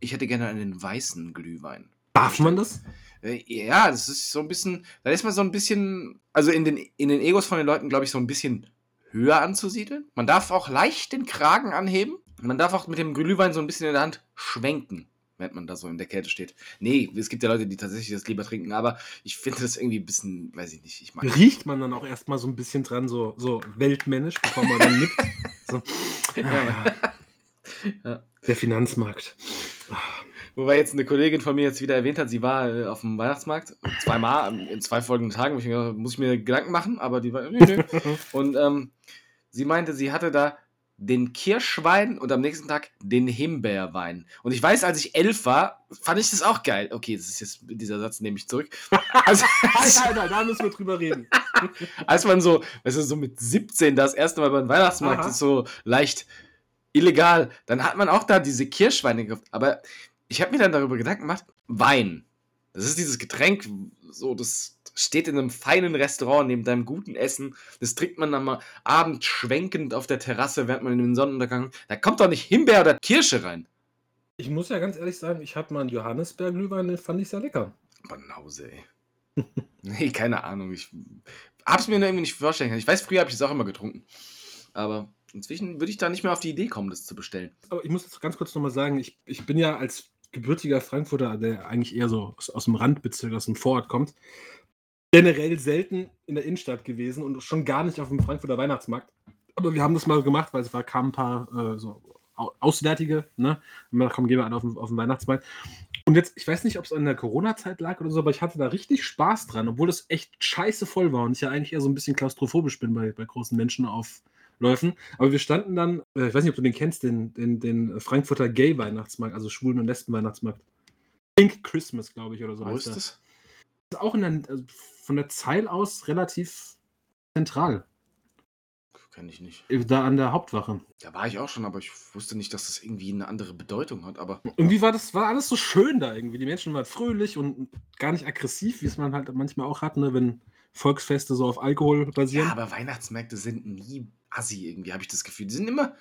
ich hätte gerne einen weißen Glühwein. Darf man das? Äh, Ja, das ist so ein bisschen, da ist man so ein bisschen, also in den, in den Egos von den Leuten, glaube ich, so ein bisschen höher anzusiedeln. Man darf auch leicht den Kragen anheben. Man darf auch mit dem Glühwein so ein bisschen in der Hand schwenken, wenn man da so in der Kälte steht. Nee, es gibt ja Leute, die tatsächlich das lieber trinken, aber ich finde das irgendwie ein bisschen, weiß ich nicht, ich mag Riecht man dann auch erstmal so ein bisschen dran, so, so weltmännisch, bevor man dann nippt. So. Ah, Ja. Der Finanzmarkt. Wobei jetzt eine Kollegin von mir jetzt wieder erwähnt hat, sie war äh, auf dem Weihnachtsmarkt zweimal in zwei folgenden Tagen, ich habe, muss ich mir Gedanken machen, aber die war nö, nö. und ähm, sie meinte, sie hatte da den Kirschwein und am nächsten Tag den Himbeerwein. Und ich weiß, als ich elf war, fand ich das auch geil. Okay, das ist jetzt dieser Satz nehme ich zurück. Also, Alter, Alter, da müssen wir drüber reden. als man so, weißt du, so mit 17 das erste Mal beim Weihnachtsmarkt Aha. ist so leicht illegal, dann hat man auch da diese Kirschweine gekauft. Aber ich habe mir dann darüber Gedanken gemacht, Wein. Das ist dieses Getränk, so, das steht in einem feinen Restaurant neben deinem guten Essen. Das trinkt man dann mal abends schwenkend auf der Terrasse, während man in den Sonnenuntergang. Da kommt doch nicht Himbeer oder Kirsche rein. Ich muss ja ganz ehrlich sagen, ich hatte mal einen Johannisbeer-Glühwein, den fand ich sehr lecker. Banause, ey. nee, keine Ahnung. Ich hab's mir nur irgendwie nicht vorstellen können. Ich weiß, früher habe ich es auch immer getrunken. Aber inzwischen würde ich da nicht mehr auf die Idee kommen, das zu bestellen. Aber ich muss jetzt ganz kurz nochmal sagen, ich, ich bin ja als gebürtiger Frankfurter, der eigentlich eher so aus, aus dem Randbezirk, aus dem Vorort kommt, generell selten in der Innenstadt gewesen und schon gar nicht auf dem Frankfurter Weihnachtsmarkt. Aber wir haben das mal gemacht, weil es war, kamen ein paar äh, so Au- Auswärtige, ne? Und komm, gehen wir alle auf den, auf den Weihnachtsmarkt. Und jetzt, ich weiß nicht, ob es an der Corona-Zeit lag oder so, aber ich hatte da richtig Spaß dran, obwohl das echt scheiße voll war und ich ja eigentlich eher so ein bisschen klaustrophobisch bin bei, bei großen Menschenaufläufen. Aber wir standen dann, äh, ich weiß nicht, ob du den kennst, den, den, den Frankfurter Gay-Weihnachtsmarkt, also Schwulen- und Lesben-Weihnachtsmarkt. Pink Christmas, glaube ich, oder so. Wo ist das? Das ist auch in der, also von der Zeil aus relativ zentral. Kenne ich nicht. Da an der Hauptwache. Da war ich auch schon, aber ich wusste nicht, dass das irgendwie eine andere Bedeutung hat. Aber Irgendwie war das war alles so schön da irgendwie. Die Menschen waren fröhlich und gar nicht aggressiv, wie es man halt manchmal auch hat, ne, wenn Volksfeste so auf Alkohol basieren. ja, aber Weihnachtsmärkte sind nie assi irgendwie, habe ich das Gefühl. Die sind immer,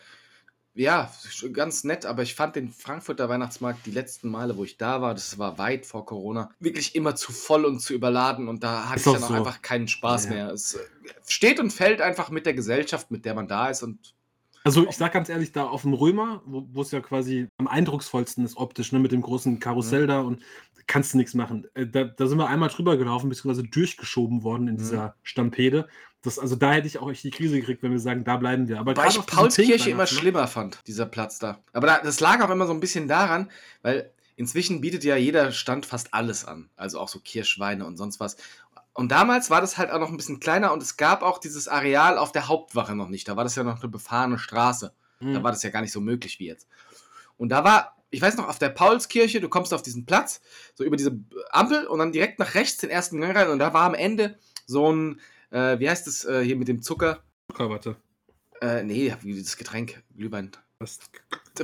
ja, ganz nett, aber ich fand den Frankfurter Weihnachtsmarkt die letzten Male, wo ich da war, das war weit vor Corona, wirklich immer zu voll und zu überladen und da hatte ich dann auch so. einfach keinen Spaß Ja. mehr. Es äh, steht und fällt einfach mit der Gesellschaft, mit der man da ist und Also ich sag ganz ehrlich, da auf dem Römer, wo es ja quasi am eindrucksvollsten ist optisch, ne, mit dem großen Karussell da und kannst du nichts machen. Äh, Da, da sind wir einmal drüber gelaufen, beziehungsweise durchgeschoben worden in dieser Stampede. Das, also da hätte ich auch echt die Krise gekriegt, wenn wir sagen, da bleiben wir. Aber gerade ich Paulskirche immer Pink-Weihnachtsmarkt- schlimmer fand, dieser Platz da. Aber da, das lag auch immer so ein bisschen daran, weil inzwischen bietet ja jeder Stand fast alles an. Also auch so Kirschweine und sonst was. Und damals war das halt auch noch ein bisschen kleiner und es gab auch dieses Areal auf der Hauptwache noch nicht. Da war das ja noch eine befahrene Straße. Da Mhm. war das ja gar nicht so möglich wie jetzt. Und da war, ich weiß noch, auf der Paulskirche, du kommst auf diesen Platz, so über diese Ampel und dann direkt nach rechts den ersten Gang rein und da war am Ende so ein, äh, wie heißt das äh, hier mit dem Zucker? Zuckerwatte. Äh, nee, wie das Getränk, Glühwein. Was?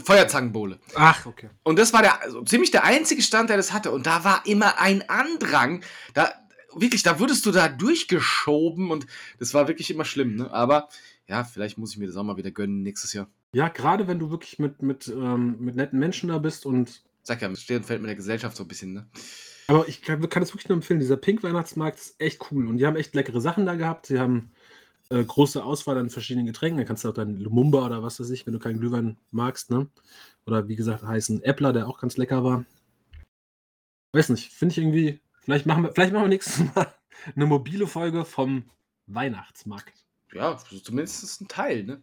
Feuerzangenbowle. Ach, okay. Und das war der, also ziemlich der einzige Stand, der das hatte. Und da war immer ein Andrang. Da, wirklich, da wurdest du da durchgeschoben und das war wirklich immer schlimm. Ne? Aber ja, vielleicht muss ich mir das auch mal wieder gönnen nächstes Jahr. Ja, gerade wenn du wirklich mit, mit, ähm, mit netten Menschen da bist und Sag ja, steht und fällt mit der Gesellschaft so ein bisschen. Ne? Aber ich kann, kann es wirklich nur empfehlen. Dieser Pink-Weihnachtsmarkt ist echt cool. Und die haben echt leckere Sachen da gehabt. Sie haben äh, große Auswahl an verschiedenen Getränken. Da kannst du auch dann Lumumba oder was weiß ich, wenn du keinen Glühwein magst. Ne? Oder wie gesagt, heißen Äppler, der auch ganz lecker war. Weiß nicht, finde ich irgendwie. Vielleicht machen, wir, vielleicht machen wir nächstes Mal eine mobile Folge vom Weihnachtsmarkt. Ja, so zumindest ein Teil. Ne?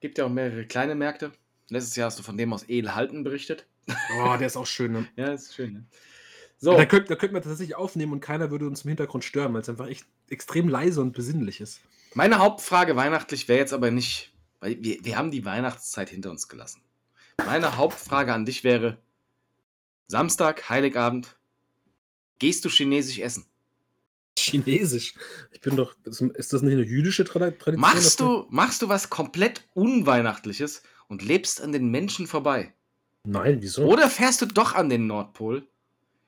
Gibt ja auch mehrere kleine Märkte. Letztes Jahr hast du von dem aus Edelhalten berichtet. Oh, der ist auch schön. Ne? Ja, ist schön. Ne? So, Da, könnten, da könnten wir tatsächlich aufnehmen und keiner würde uns im Hintergrund stören, weil es einfach echt extrem leise und besinnlich ist. Meine Hauptfrage weihnachtlich wäre jetzt aber nicht, weil wir, wir haben die Weihnachtszeit hinter uns gelassen. Meine Hauptfrage an dich wäre: Samstag, Heiligabend, gehst du chinesisch essen? Chinesisch. Ich bin doch. Ist das nicht eine jüdische Trad- Tradition? Machst du, machst du was komplett Unweihnachtliches und lebst an den Menschen vorbei? Nein, wieso? Oder fährst du doch an den Nordpol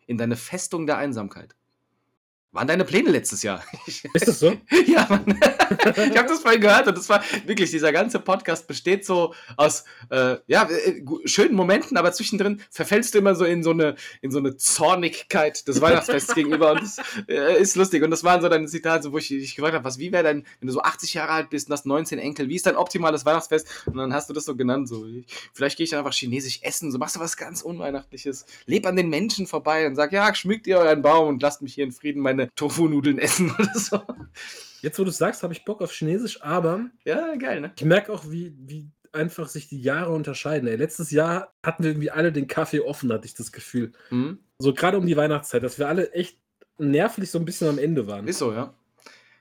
in deine Festung der Einsamkeit? Waren deine Pläne letztes Jahr? Ist das so? ja, Mann. Ich habe das vorhin gehört und das war wirklich, dieser ganze Podcast besteht so aus äh, ja, äh, schönen Momenten, aber zwischendrin verfällst du immer so in so eine, in so eine Zornigkeit des Weihnachtsfests gegenüber und das äh, ist lustig. Und das waren so deine Zitate, wo ich dich gefragt habe, was, wie wäre dein, wenn du so 80 Jahre alt bist und hast 19 Enkel, wie ist dein optimales Weihnachtsfest? Und dann hast du das so genannt, so, ich- vielleicht gehe ich dann einfach chinesisch essen, so machst du was ganz Unweihnachtliches, leb an den Menschen vorbei und sag, ja, schmückt ihr euren Baum und lasst mich hier in Frieden meine Tofu-Nudeln essen oder so. Jetzt, wo du es sagst, habe ich Bock auf Chinesisch, aber Ja, geil, ne? ich merke auch, wie, wie einfach sich die Jahre unterscheiden. Ey. Letztes Jahr hatten wir irgendwie alle den Kaffee offen, hatte ich das Gefühl. Mhm. So gerade um die Weihnachtszeit, dass wir alle echt nervlich so ein bisschen am Ende waren. Ist so, ja.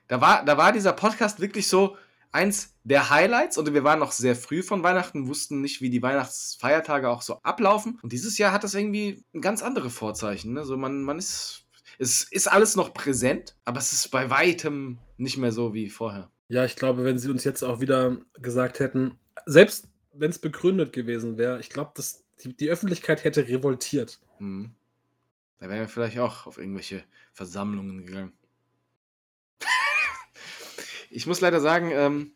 Da war, da war dieser Podcast wirklich so eins der Highlights und wir waren noch sehr früh von Weihnachten, wussten nicht, wie die Weihnachtsfeiertage auch so ablaufen. Und dieses Jahr hat das irgendwie ganz andere Vorzeichen. Ne? So man, man ist, es ist alles noch präsent, aber es ist bei weitem nicht mehr so wie vorher. Ja, ich glaube, wenn sie uns jetzt auch wieder gesagt hätten, selbst wenn es begründet gewesen wäre, ich glaube, dass die, die Öffentlichkeit hätte revoltiert. Mhm. Da wären wir vielleicht auch auf irgendwelche Versammlungen gegangen. ich muss leider sagen, ähm,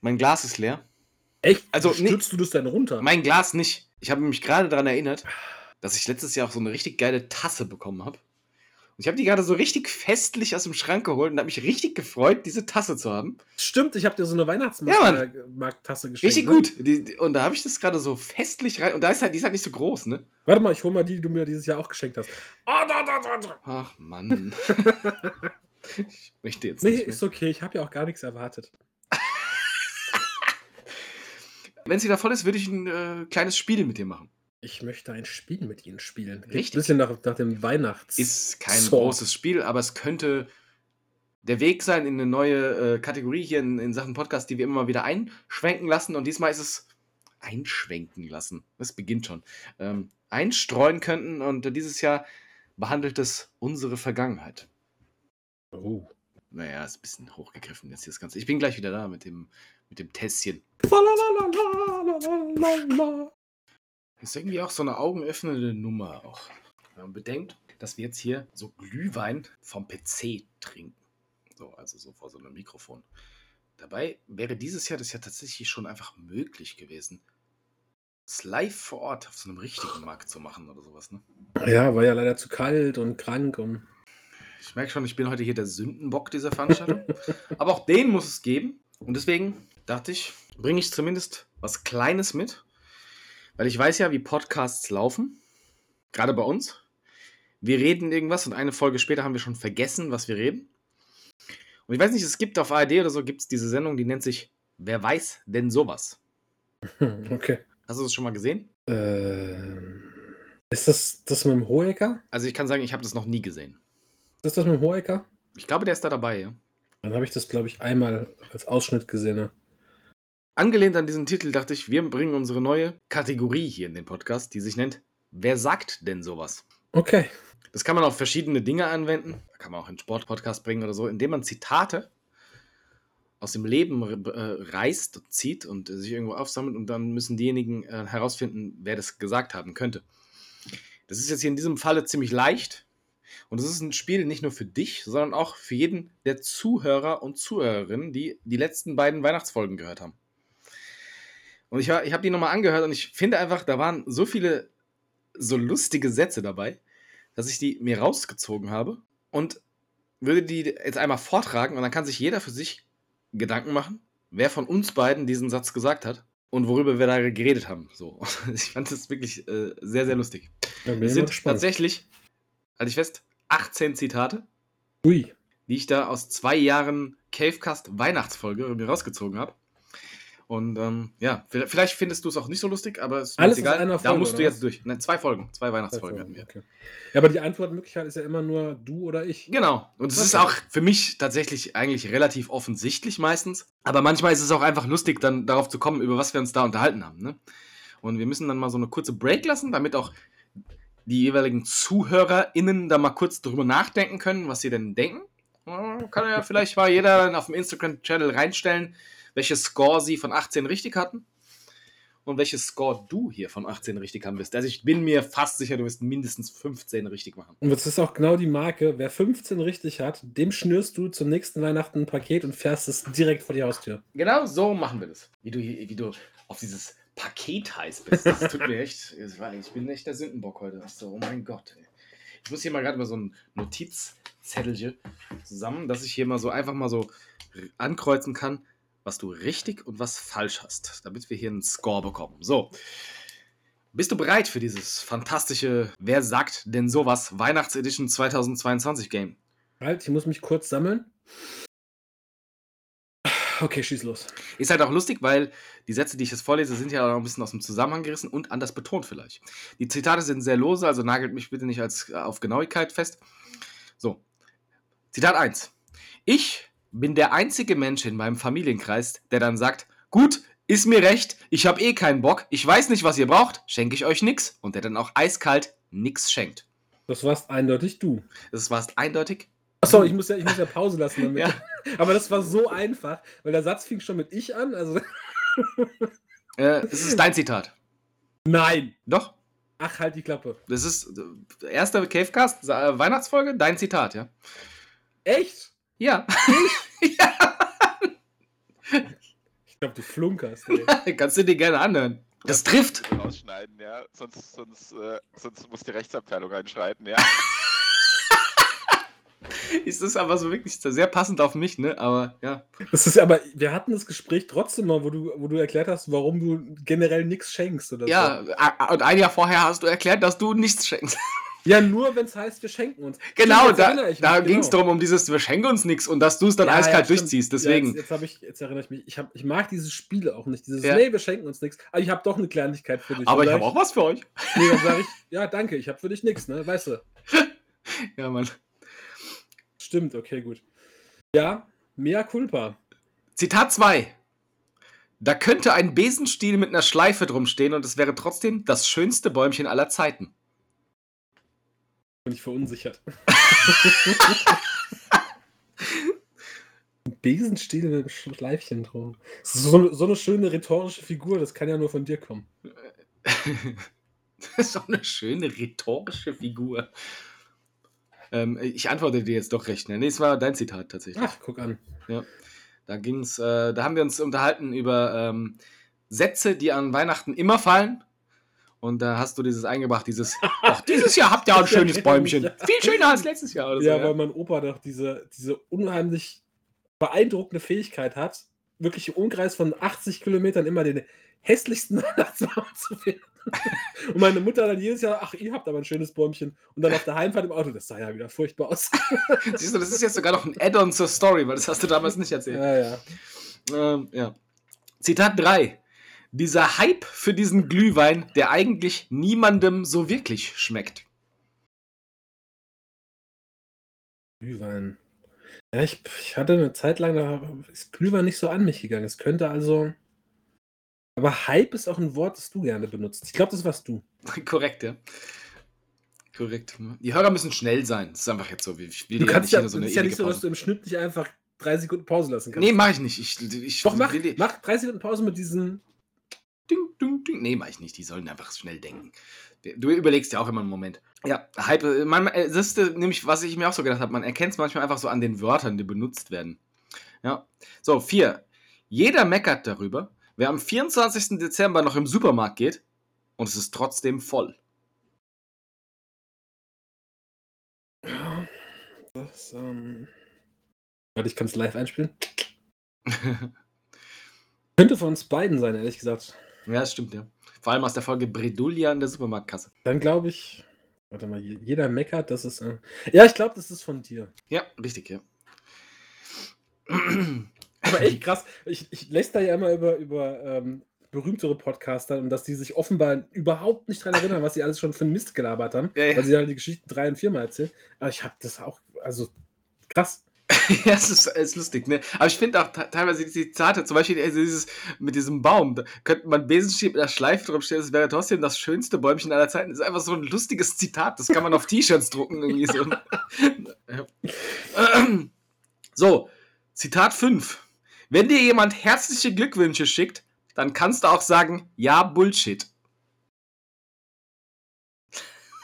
mein Glas ist leer. Echt? Also, nee. stürzt du das denn runter? Mein Glas nicht. Ich habe mich gerade daran erinnert, dass ich letztes Jahr auch so eine richtig geile Tasse bekommen habe. Ich habe die gerade so richtig festlich aus dem Schrank geholt und habe mich richtig gefreut, diese Tasse zu haben. Stimmt, ich habe dir so eine Ja. Weihnachtsmarkttasse geschenkt. Richtig ne? gut. Die, die, und da habe ich das gerade so festlich rein. Und da ist halt, die ist halt nicht so groß, ne? Warte mal, ich hole mal die, die du mir dieses Jahr auch geschenkt hast. Oh, da, da, da, da. Ach, Mann. ich möchte jetzt Nee, ist okay, ich habe ja auch gar nichts erwartet. Wenn es wieder voll ist, würde ich ein äh, kleines Spiel mit dir machen. Ich möchte ein Spiel mit ihnen spielen. Klingt Richtig. Ein bisschen nach, nach dem Weihnachts. Ist kein So. großes Spiel, aber es könnte der Weg sein in eine neue äh, Kategorie hier in, in Sachen Podcast, die wir immer mal wieder einschwenken lassen. Und diesmal ist es einschwenken lassen. Das beginnt schon. Ähm, einstreuen könnten. Und äh, dieses Jahr behandelt es unsere Vergangenheit. Oh. Naja, ist ein bisschen hochgegriffen jetzt hier das Ganze. Ich bin gleich wieder da mit dem, mit dem Tässchen. Ist irgendwie auch so eine augenöffnende Nummer auch. Wenn man bedenkt, dass wir jetzt hier so Glühwein vom PC trinken. So, also so vor so einem Mikrofon. Dabei wäre dieses Jahr das ja tatsächlich schon einfach möglich gewesen, es live vor Ort auf so einem richtigen Markt zu machen oder sowas. Ne? Ja, war ja leider zu kalt und krank und. Ich merke schon, ich bin heute hier der Sündenbock dieser Veranstaltung. Aber auch den muss es geben. Und deswegen dachte ich, bringe ich zumindest was Kleines mit. Weil ich weiß ja, wie Podcasts laufen. Gerade bei uns. Wir reden irgendwas und eine Folge später haben wir schon vergessen, was wir reden. Und ich weiß nicht, es gibt auf ARD oder so, gibt es diese Sendung, die nennt sich Wer weiß denn sowas? Okay. Hast du das schon mal gesehen? Ähm, ist das das mit dem Hohecker? Also ich kann sagen, ich habe das noch nie gesehen. Ist das das mit dem Hohecker? Ich glaube, der ist da dabei, ja. Dann habe ich das, glaube ich, einmal als Ausschnitt gesehen. ne? Angelehnt an diesen Titel dachte ich, wir bringen unsere neue Kategorie hier in den Podcast, die sich nennt Wer sagt denn sowas? Okay. Das kann man auf verschiedene Dinge anwenden. Kann man auch in Sportpodcast bringen oder so, indem man Zitate aus dem Leben äh, reißt, zieht und sich irgendwo aufsammelt und dann müssen diejenigen äh, herausfinden, wer das gesagt haben könnte. Das ist jetzt hier in diesem Falle ziemlich leicht und es ist ein Spiel nicht nur für dich, sondern auch für jeden der Zuhörer und Zuhörerinnen, die die letzten beiden Weihnachtsfolgen gehört haben. Und ich, war- ich habe die nochmal angehört und ich finde einfach, da waren so viele so lustige Sätze dabei, dass ich die mir rausgezogen habe und würde die jetzt einmal vortragen und dann kann sich jeder für sich Gedanken machen, wer von uns beiden diesen Satz gesagt hat und worüber wir da geredet haben. So. Ich fand das wirklich äh, sehr, sehr lustig. Bin Es sind gespannt. tatsächlich, halte ich fest, 18 Zitate, Ui. die ich da aus zwei Jahren Cavecast Weihnachtsfolge mir rausgezogen habe. Und ähm, ja, vi- vielleicht findest du es auch nicht so lustig, aber es ist Alles egal. da Folge, musst du jetzt durch. Nein, zwei Folgen, zwei Weihnachtsfolgen hatten wir. Okay. Ja, aber die Antwortmöglichkeit ist ja immer nur du oder ich. Genau. Und es ist auch für mich tatsächlich eigentlich relativ offensichtlich meistens. Aber manchmal ist es auch einfach lustig, dann darauf zu kommen, über was wir uns da unterhalten haben. Ne? Und wir müssen dann mal so eine kurze Break lassen, damit auch die jeweiligen ZuhörerInnen da mal kurz drüber nachdenken können, was sie denn denken. Kann ja vielleicht mal jeder auf dem Instagram-Channel reinstellen, welche Score sie von 18 richtig hatten. und welche Score du hier von 18 richtig haben wirst. Also ich bin mir fast sicher, du wirst mindestens 15 richtig machen. Und das ist auch genau die Marke. Wer 15 richtig hat, dem schnürst du zum nächsten Weihnachten ein Paket und fährst es direkt vor die Haustür. Genau so machen wir das. Wie du, wie du auf dieses Paket heiß bist. Das tut mir echt. Ich bin echt der Sündenbock heute. So, oh mein Gott. Ey. Ich muss hier mal gerade mal so ein Notizzettelchen zusammen, dass ich hier mal so einfach mal so ankreuzen kann, was du richtig und was falsch hast, damit wir hier einen Score bekommen. So. Bist du bereit für dieses fantastische Wer sagt denn sowas Weihnachtsedition 2022 Game? Halt, ich muss mich kurz sammeln. Okay, schieß los. Ist halt auch lustig, weil die Sätze, die ich jetzt vorlese, sind ja auch ein bisschen aus dem Zusammenhang gerissen und anders betont vielleicht. Die Zitate sind sehr lose, also nagelt mich bitte nicht als, äh, auf Genauigkeit fest. So, Zitat 1. Ich bin der einzige Mensch in meinem Familienkreis, der dann sagt, gut, ist mir recht, ich habe eh keinen Bock, ich weiß nicht, was ihr braucht, schenke ich euch nix. Und der dann auch eiskalt nix schenkt. Das warst eindeutig du. Das war eindeutig. Achso, ich muss ja, ich muss ja Pause lassen damit. Ja. Aber das war so einfach, weil der Satz fing schon mit ich an. Also. Äh, es ist dein Zitat. Nein! Doch, Ach, halt die Klappe. das ist äh, erste Cavecast, Weihnachtsfolge, dein Zitat, ja. Echt? Ja. ja. Ich glaube, du flunkerst. Ey. Kannst du dir gerne anhören. Das trifft. Rausschneiden, ja. Sonst, sonst, äh, sonst muss die Rechtsabteilung einschreiten, ja. Ist das aber so wirklich sehr passend auf mich, ne? Aber ja. Das ist aber, wir hatten das Gespräch trotzdem mal, wo du, wo du erklärt hast, warum du generell nichts schenkst oder Ja, a- und ein Jahr vorher hast du erklärt, dass du nichts schenkst. Ja, nur wenn es heißt, wir schenken uns. Genau, Stimmt, jetzt da, da genau. ging es darum, um dieses, wir schenken uns nichts und dass du es dann Ja, eiskalt ja, durchziehst. Ja, Deswegen. jetzt, jetzt, hab ich, jetzt erinnere ich mich. Ich, hab, ich mag diese Spiele auch nicht. Dieses, Ja. nee, wir schenken uns nichts. Aber ich habe doch eine Kleinigkeit für dich. aber ich habe auch was für euch. Nee, dann sage ich, ja, danke, ich habe für dich nichts, ne? Weißt du. Ja, Mann. Stimmt, okay, gut. Ja, mea culpa. Zitat 2. Da könnte ein Besenstiel mit einer Schleife drum stehen und es wäre trotzdem das schönste Bäumchen aller Zeiten. Bin ich verunsichert. Ein Besenstiel mit einem Schleifchen drum. So, so eine schöne rhetorische Figur, das kann ja nur von dir kommen. Das ist doch eine schöne rhetorische Figur. Ähm, ich antworte dir jetzt doch recht schnell. Nee, es war dein Zitat tatsächlich. Ach, guck an. Da ging's, äh, da haben wir uns unterhalten über ähm, Sätze, die an Weihnachten immer fallen. Und da hast du dieses eingebracht, dieses, ach, dieses Jahr habt ihr auch ein schönes Bäumchen. Viel schöner als letztes Jahr oder so. Ja, Ja, weil mein Opa doch diese, diese unheimlich beeindruckende Fähigkeit hat, wirklich im Umkreis von 80 Kilometern immer den hässlichsten Weihnachtsbaum zu finden. Und meine Mutter dann jedes Jahr, ach, ihr habt aber ein schönes Bäumchen. Und dann auf der Heimfahrt im Auto, das sah ja wieder furchtbar aus. Siehst du, das ist jetzt sogar noch ein Add-on zur Story, weil das hast du damals nicht erzählt. ja, ja. Ähm, ja. Zitat 3. Dieser Hype für diesen Glühwein, der eigentlich niemandem so wirklich schmeckt. Glühwein. Ja, ich, ich hatte eine Zeit lang, da ist Glühwein nicht so an mich gegangen. Es könnte also. Aber Hype ist auch ein Wort, das du gerne benutzt. Ich glaube, das warst du. Korrekt, ja. Korrekt. Die Hörer müssen schnell sein. Das ist einfach jetzt so. Ich will Du kannst ja, hier es ist ja nicht so, dass du im Schnitt nicht einfach drei Sekunden Pause lassen kannst. Nee, mach ich nicht. Ich, ich Doch, mach, mach drei Sekunden Pause mit diesen. Ding, ding, ding. Nee, mach ich nicht. Die sollen einfach schnell denken. Du überlegst ja auch immer einen Moment. Ja, Hype. äh, Man, äh, das ist äh, nämlich, was ich mir auch so gedacht habe. Man erkennt es manchmal einfach so an den Wörtern, die benutzt werden. Ja. So, vier. Jeder meckert darüber, wer am 24. Dezember noch im Supermarkt geht und es ist trotzdem voll. Ja, das, ähm. Warte, ich kann es live einspielen. Könnte von uns beiden sein, ehrlich gesagt. Ja, das stimmt, ja. Vor allem aus der Folge Bredouille an der Supermarktkasse. Dann glaube ich. Warte mal, je- jeder meckert, das ist. Äh, ja, ich glaube, das ist von dir. Ja, richtig, ja. Aber echt krass. Ich, ich lässt da ja immer über, über ähm, berühmtere Podcaster und dass die sich offenbar überhaupt nicht dran erinnern, was sie alles schon für einen Mist gelabert haben, Ja, ja. weil sie halt die Geschichten drei und viermal erzählen. Aber ich habe das auch, also krass. ja, es ist, ist lustig, ne? Aber ich finde auch te- teilweise die Zitate, zum Beispiel also dieses mit diesem Baum, da könnte man Besenstiel mit einer Schleife drum stellen, das wäre trotzdem das schönste Bäumchen aller Zeiten. Das ist einfach so ein lustiges Zitat, das kann man auf T-Shirts drucken, irgendwie so. So, Zitat 5. Wenn dir jemand herzliche Glückwünsche schickt, dann kannst du auch sagen, ja, Bullshit.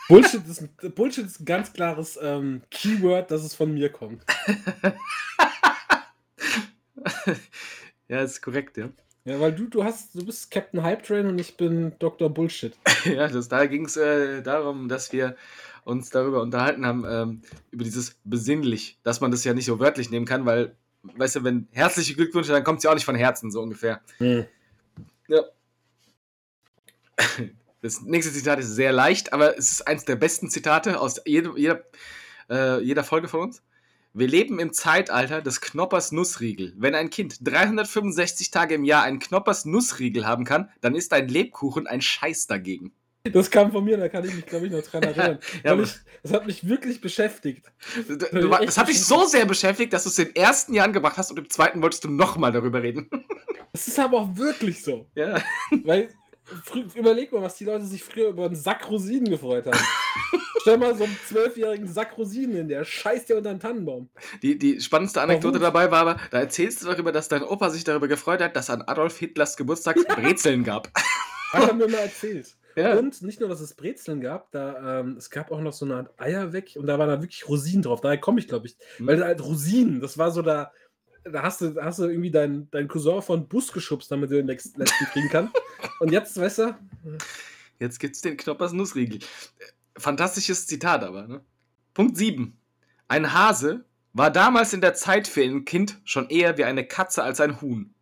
Bullshit ist, ein- Bullshit ist ein ganz klares ähm, Keyword, dass es von mir kommt. ja, ist korrekt, ja. Ja, weil du, du hast, du bist Captain Hype Train und ich bin Dr. Bullshit. Ja, das, da ging es äh, darum, dass wir uns darüber unterhalten haben, ähm, über dieses besinnlich, dass man das ja nicht so wörtlich nehmen kann, weil, weißt du, wenn herzliche Glückwünsche, dann kommt es ja auch nicht von Herzen, so ungefähr. Ja. Das nächste Zitat ist sehr leicht, aber es ist eins der besten Zitate aus jedem, jeder, äh, jeder Folge von uns. Wir leben im Zeitalter des Knoppers Nussriegel. Wenn ein Kind 365 Tage im Jahr einen Knoppers Nussriegel haben kann, dann ist ein Lebkuchen ein Scheiß dagegen. Das kam von mir, da kann ich mich, glaube ich, noch dran erinnern. Ja, ich, das hat mich wirklich beschäftigt. Du, ich du, das hat dich so sehr beschäftigt, dass du es im ersten Jahr angebracht hast und im zweiten wolltest du nochmal darüber reden. Das ist aber auch wirklich so. ja. Weil, überleg mal, was die Leute sich früher über einen Sack Rosinen gefreut haben. Stell mal so einen zwölfjährigen Sack Rosinen in, der scheißt dir unter den Tannenbaum. Die, die spannendste Anekdote Warum? dabei war aber, da erzählst du darüber, dass dein Opa sich darüber gefreut hat, dass an Adolf Hitlers Geburtstag Brezeln gab. Hat er mir mal erzählt. Ja. Und nicht nur, dass es Brezeln gab, da, ähm, es gab auch noch so eine Art Eier weg und da waren da wirklich Rosinen drauf. Daher komme ich, glaube ich. Hm. Weil da halt Rosinen, das war so da, da hast du, hast du irgendwie deinen dein Cousin von Bus geschubst, damit du den letzten letzten kriegen kannst. Und jetzt, weißt du, Jetzt gibt's den Knoppers Nussriegel. Fantastisches Zitat aber, ne? Punkt 7. Ein Hase war damals in der Zeit für ein Kind schon eher wie eine Katze als ein Huhn.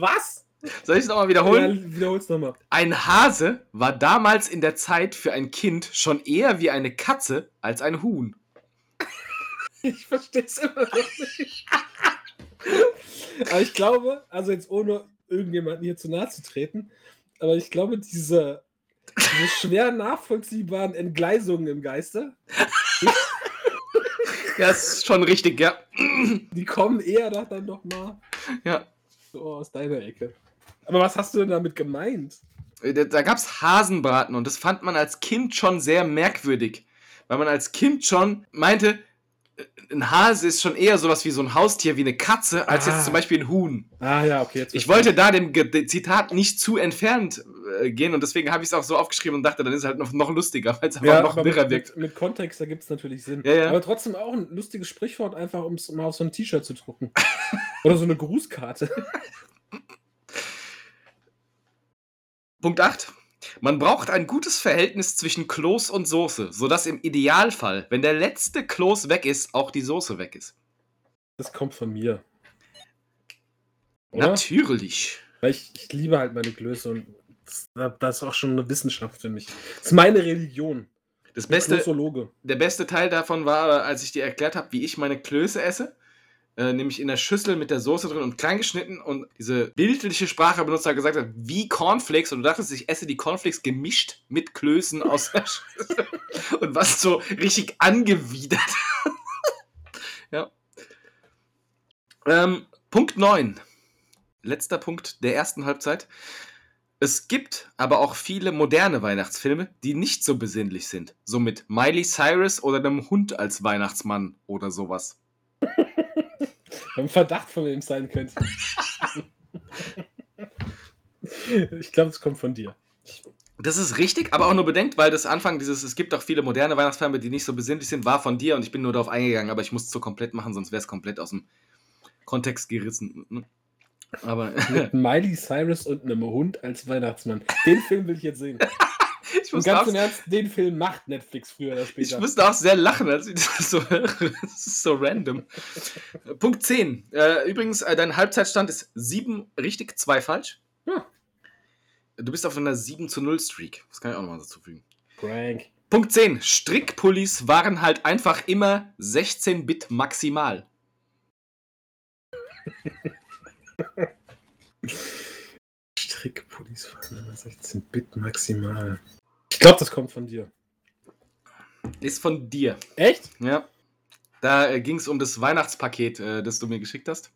was? Soll ich es nochmal wiederholen? Ja, wiederhol's nochmal. Ein Hase war damals in der Zeit für ein Kind schon eher wie eine Katze als ein Huhn. Ich verstehe es immer noch nicht. aber ich glaube, also jetzt ohne irgendjemanden hier zu nahe zu treten, aber ich glaube, diese, diese schwer nachvollziehbaren Entgleisungen im Geiste, Ja, ist schon richtig, ja. die kommen eher doch dann noch mal Ja. so aus deiner Ecke. Aber was hast du denn damit gemeint? Da, da gab es Hasenbraten und das fand man als Kind schon sehr merkwürdig. Weil man als Kind schon meinte, äh, ein Hase ist schon eher sowas wie so ein Haustier, wie eine Katze, als Ah. jetzt zum Beispiel ein Huhn. Ah ja, okay. Jetzt Ich wollte da dem, Zitat nicht zu entfernt äh, gehen und deswegen habe ich es auch so aufgeschrieben und dachte, dann ist es halt noch, noch lustiger, weil es einfach Ja, noch aber wirrer mit, wirkt. mit, mit Kontext, da gibt es natürlich Sinn. Ja, ja. Aber trotzdem auch ein lustiges Sprichwort, einfach um es mal auf so ein T-Shirt zu drucken. Oder so eine Grußkarte. Punkt 8. Man braucht ein gutes Verhältnis zwischen Kloß und Soße, sodass im Idealfall, wenn der letzte Kloß weg ist, auch die Soße weg ist. Das kommt von mir. Oder? Natürlich. Weil ich, ich liebe halt meine Klöße und das, das ist auch schon eine Wissenschaft für mich. Das ist meine Religion. Das Beste, der beste Teil davon war, als ich dir erklärt habe, wie ich meine Klöße esse. Äh, nämlich in der Schüssel mit der Soße drin und klein geschnitten und diese bildliche Sprache benutzt hat, gesagt hat, wie Cornflakes und du dachtest, ich esse die Cornflakes gemischt mit Klößen aus der Schüssel und was so richtig angewidert. ja. Ähm, Punkt 9. Letzter Punkt der ersten Halbzeit. Es gibt aber auch viele moderne Weihnachtsfilme, die nicht so besinnlich sind. So mit Miley Cyrus oder einem Hund als Weihnachtsmann oder sowas. Ein Verdacht von wem sein könnte. ich glaube, es kommt von dir. Das ist richtig, aber auch nur bedenkt, weil das Anfang dieses, es gibt auch viele moderne Weihnachtsfilme, die nicht so besinnlich sind, war von dir und ich bin nur darauf eingegangen, aber ich musste es so komplett machen, sonst wäre es komplett aus dem Kontext gerissen. ne? Aber Mit Miley Cyrus und einem Hund als Weihnachtsmann. Den Film will ich jetzt sehen. ich musste, ganz auch, im Ernst, den Film macht Netflix früher oder ich später. musste auch sehr lachen, als ich das so höre. Das ist so random. Punkt 10. Äh, übrigens, äh, dein Halbzeitstand ist 7 richtig, 2 falsch. Ja. Du bist auf einer 7 zu 0 Streak. Das kann ich auch nochmal dazu fügen. Crank. Punkt 10. Strickpullis waren halt einfach immer 16-Bit maximal. Strickpullis 16 Bit maximal. Ich glaube, das kommt von dir. Ist von dir. Echt? Ja. Da äh, ging es um das Weihnachtspaket, äh, das du mir geschickt hast.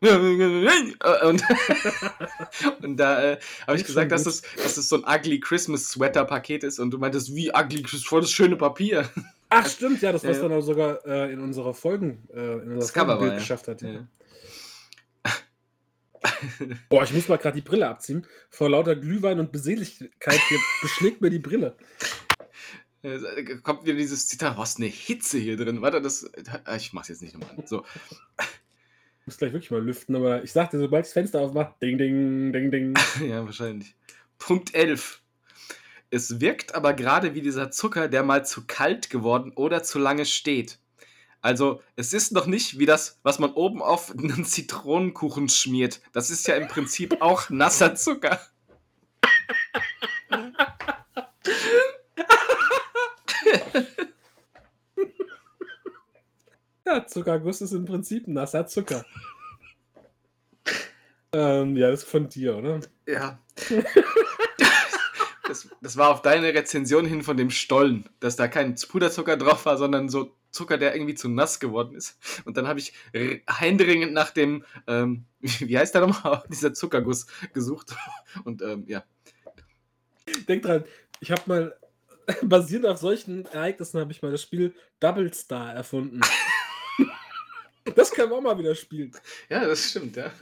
Äh, Und, und da äh, habe ich gesagt, dass es, dass es so ein ugly Christmas Sweater Paket ist und du meintest, wie ugly, ist voll das schöne Papier. Ach, stimmt, ja, das, was ja. dann auch sogar äh, in unserer Folgen, äh, in unser Das Cover war, Folgenbild ja. geschafft hat. Ja. Ja. Boah, ich muss mal gerade die Brille abziehen. Vor lauter Glühwein und Beseligkeit hier beschlägt mir die Brille. Äh, Kommt wieder dieses Zitat, was eine Hitze hier drin. Warte, das. äh, Ich mach's jetzt nicht nochmal an. So. Ich muss gleich wirklich mal lüften, aber ich sagte, sobald ich das Fenster aufmache, ding, ding, ding, ding. Ja, wahrscheinlich. Punkt 11. Es wirkt aber gerade wie dieser Zucker, der mal zu kalt geworden oder zu lange steht. Also, es ist noch nicht wie das, was man oben auf einen Zitronenkuchen schmiert. Das ist ja im Prinzip auch nasser Zucker. Ja, Zuckerguss ist im Prinzip nasser Zucker. ähm, ja, das ist von dir, oder? Ja. Das, das war auf deine Rezension hin von dem Stollen, dass da kein Puderzucker drauf war, sondern so Zucker, der irgendwie zu nass geworden ist. Und dann habe ich händeringend nach dem, ähm, wie heißt der nochmal, dieser Zuckerguss gesucht. Und ähm, ja, Denk dran, ich habe mal, basierend auf solchen Ereignissen, habe ich mal das Spiel Double Star erfunden. das können wir auch mal wieder spielen. ja, das stimmt, ja.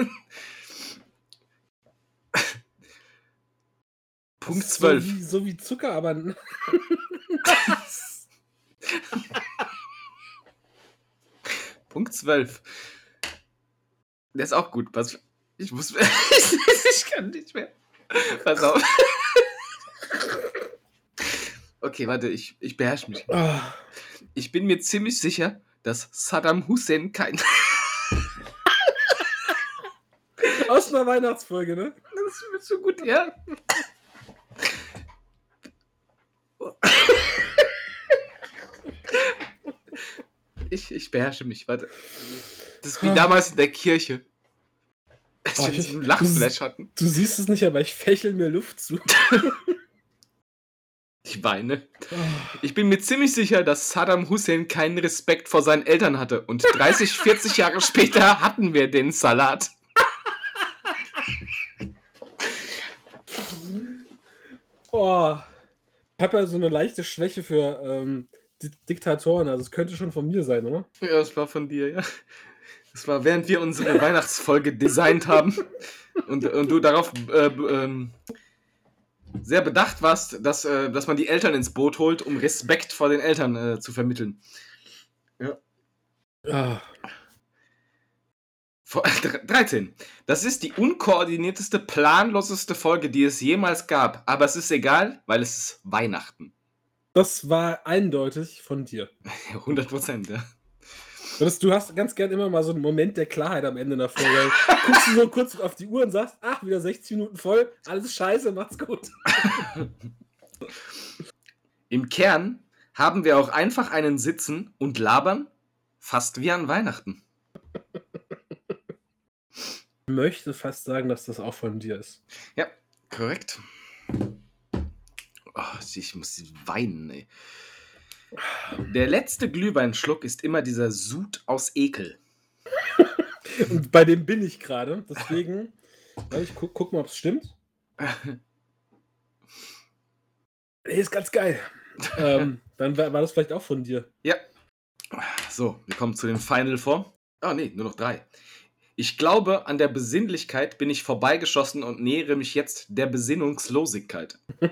Punkt Das ist 12. So wie, so wie Zucker, aber. Punkt 12. Der ist auch gut. Was, ich muss. ich kann nicht mehr. Pass auf. Okay, warte, ich, ich beherrsche mich. Ich bin mir ziemlich sicher, dass Saddam Hussein kein. aus einer Weihnachtsfolge, ne? Das wird so gut, ja. Ich, ich beherrsche mich, warte. Das ist wie damals in der Kirche. Als Oh, wir ich- diesen Lachflash hatten. Du siehst es nicht, aber ich fächel mir Luft zu. Ich weine. Ah, Ich bin mir ziemlich sicher, dass Saddam Hussein keinen Respekt vor seinen Eltern hatte. Und 30, 40 Jahre später hatten wir den Salat. Oh, ich habe ja so eine leichte Schwäche für ähm, Diktatoren, also es könnte schon von mir sein, oder? Ja, das war von dir, ja. Das war, während wir unsere Weihnachtsfolge designt haben und, und du darauf äh, ähm, sehr bedacht warst, dass, äh, dass man die Eltern ins Boot holt, um Respekt vor den Eltern äh, zu vermitteln. Ah, Vor- 13. Das ist die unkoordinierteste, planloseste Folge, die es jemals gab. Aber es ist egal, weil es ist Weihnachten. Das war eindeutig von dir. 100 Prozent, ja. Du hast ganz gern immer mal so einen Moment der Klarheit am Ende der Folge. Guckst du so kurz auf die Uhr und sagst, ach, wieder 60 Minuten voll, alles scheiße, macht's gut. Im Kern haben wir auch einfach einen Sitzen und labern, fast wie an Weihnachten. Ich möchte fast sagen, dass das auch von dir ist. Ja, korrekt. Oh, ich muss weinen, ey. Der letzte Glühweinschluck ist immer dieser Sud aus Ekel. Und bei dem bin ich gerade, deswegen, ich guck, guck mal, ob es stimmt. Nee, ist ganz geil. ähm, dann war, war das vielleicht auch von dir. Ja. So, wir kommen zu den Final Four. Ah, nee, nur noch drei. Ich glaube, an der Besinnlichkeit bin ich vorbeigeschossen und nähere mich jetzt der Besinnungslosigkeit.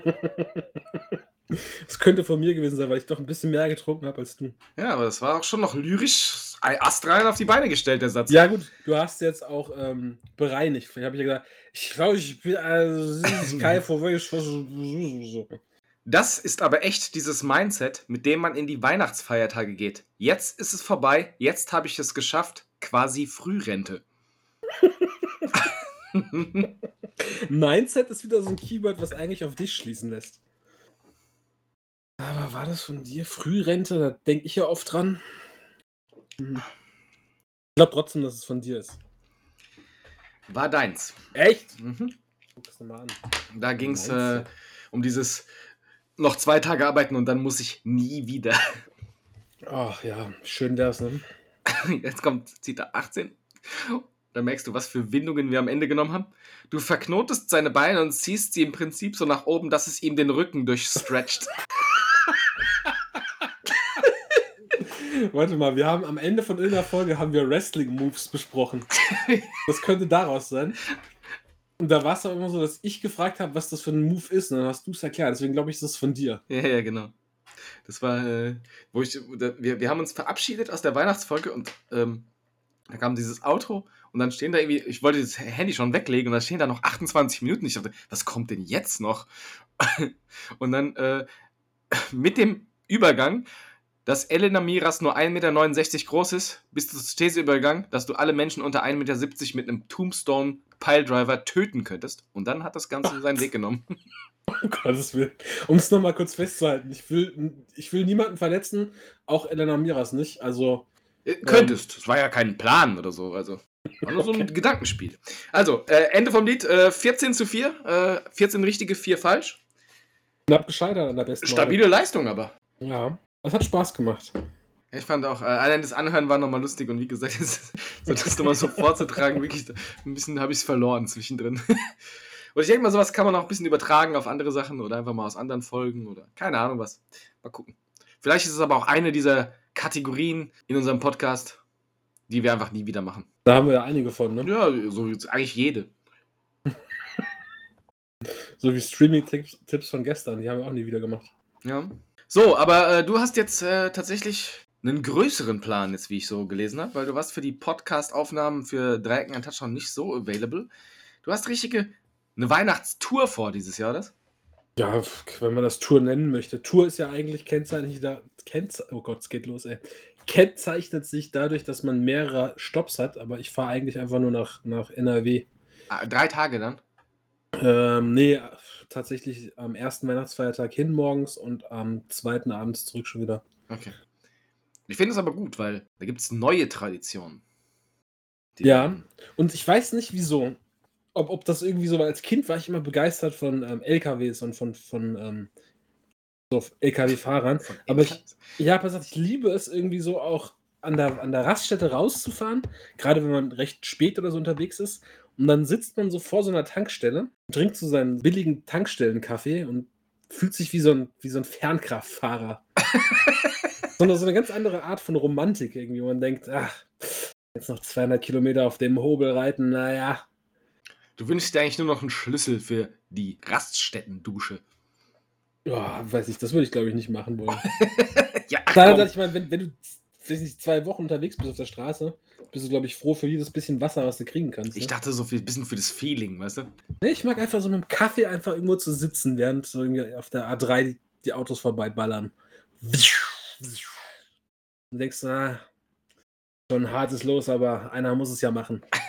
Das könnte von mir gewesen sein, weil ich doch ein bisschen mehr getrunken habe als du. Ja, aber das war auch schon noch lyrisch astral auf die Beine gestellt, der Satz. Ja, gut, du hast jetzt auch ähm, bereinigt. Ich habe ja gesagt, ich glaube, ich bin also, so. Das ist aber echt dieses Mindset, mit dem man in die Weihnachtsfeiertage geht. Jetzt ist es vorbei, jetzt habe ich es geschafft, quasi Frührente. Mindset ist wieder so ein Keyword, was eigentlich auf dich schließen lässt. Aber war das von dir? Frührente, da denke ich ja oft dran. Hm. Ich glaube trotzdem, dass es von dir ist. War deins. Echt? Mhm. Guck das nochmal an. Da ging es äh, um dieses noch zwei Tage arbeiten und dann muss ich nie wieder. Ach ja, schön wär's, ne? Jetzt kommt Zitat 18. Da merkst du, was für Windungen wir am Ende genommen haben. Du verknotest seine Beine und ziehst sie im Prinzip so nach oben, dass es ihm den Rücken durchstretcht. Warte mal, wir haben am Ende von irgendeiner Folge haben wir Wrestling-Moves besprochen. Das könnte daraus sein. Und da war es auch immer so, dass ich gefragt habe, was das für ein Move ist. Und dann hast du es erklärt. Deswegen glaube ich, ist das von dir. Ja, ja, genau. Das war, äh, wo ich, da, wir, wir haben uns verabschiedet aus der Weihnachtsfolge und ähm, da kam dieses Auto und dann stehen da irgendwie, ich wollte das Handy schon weglegen und da stehen da noch 28 Minuten. Ich dachte, was kommt denn jetzt noch? und dann äh, mit dem Übergang, dass Elena Miras nur 1,69 Meter groß ist, bis zum These-Übergang, dass du alle Menschen unter 1,70 Meter mit einem Tombstone Piledriver töten könntest. Und dann hat das Ganze seinen Weg genommen. Um Gottes Willen. Um es nochmal kurz festzuhalten, ich will, ich will niemanden verletzen, auch Elena Miras nicht. Also, Äh, Könntest. Das war ja kein Plan oder so. Also, war nur so ein Gedankenspiel. Also, äh, Ende vom Lied. Äh, 14 zu 4. Äh, 14 richtige, 4 falsch. knapp gescheitert an der besten Stabile Leistung aber. Ja, das hat Spaß gemacht. Ich fand auch, äh, allein das Anhören war nochmal lustig und wie gesagt, das, so das nochmal so vorzutragen, wirklich, ein bisschen habe ich es verloren zwischendrin. Und ich denke mal, sowas kann man auch ein bisschen übertragen auf andere Sachen oder einfach mal aus anderen Folgen oder keine Ahnung was. Mal gucken. Vielleicht ist es aber auch eine dieser Kategorien in unserem Podcast, die wir einfach nie wieder machen. Da haben wir ja einige von, ne? Ja, so jetzt eigentlich jede. So wie Streaming-Tipps Tipps von gestern, die haben wir auch nie wieder gemacht. Ja. So, aber äh, du hast jetzt äh, tatsächlich einen größeren Plan, jetzt wie ich so gelesen habe, weil du warst für die Podcast-Aufnahmen für Dreiecken an Touchdown nicht so available. Du hast richtige eine Weihnachtstour vor dieses Jahr, das? Ja, wenn man das Tour nennen möchte. Tour ist ja eigentlich kennzeichnet, da, kennze oh Gott, es geht los, ey. Kennzeichnet sich dadurch, dass man mehrere Stops hat, aber ich fahre eigentlich einfach nur nach, nach NRW. Ah, drei Tage dann? Ähm, nee, tatsächlich am ersten Weihnachtsfeiertag hin morgens und am zweiten abends zurück schon wieder. Okay. Ich finde es aber gut, weil da gibt es neue Traditionen. Ja, und ich weiß nicht wieso. Ob, ob das irgendwie so war. Als Kind war ich immer begeistert von ähm, LKWs und von, von ähm, so LKW-Fahrern. Aber ich, ja, pass auf, ich liebe es irgendwie so auch an der, an der Raststätte rauszufahren, gerade wenn man recht spät oder so unterwegs ist. Und dann sitzt man so vor so einer Tankstelle, trinkt so seinen billigen Tankstellenkaffee und fühlt sich wie so ein, wie so ein Fernkraftfahrer. Sondern so eine ganz andere Art von Romantik irgendwie. wo Man denkt, ach, jetzt noch 200 Kilometer auf dem Hobel reiten, naja. Du wünschst dir eigentlich nur noch einen Schlüssel für die Raststättendusche. Ja, weiß ich, das würde ich glaube ich nicht machen wollen. ja, Klar, ich meine, wenn, wenn du weiß nicht, zwei Wochen unterwegs bist auf der Straße, bist du, glaube ich, froh für jedes bisschen Wasser, was du kriegen kannst. ich ne? dachte so ein bisschen für das Feeling, weißt du? Nee, ich mag einfach so mit dem Kaffee einfach irgendwo zu sitzen, während so irgendwie auf der A3 die, die Autos vorbeiballern. Du denkst, ah, schon hartes Los, aber einer muss es ja machen.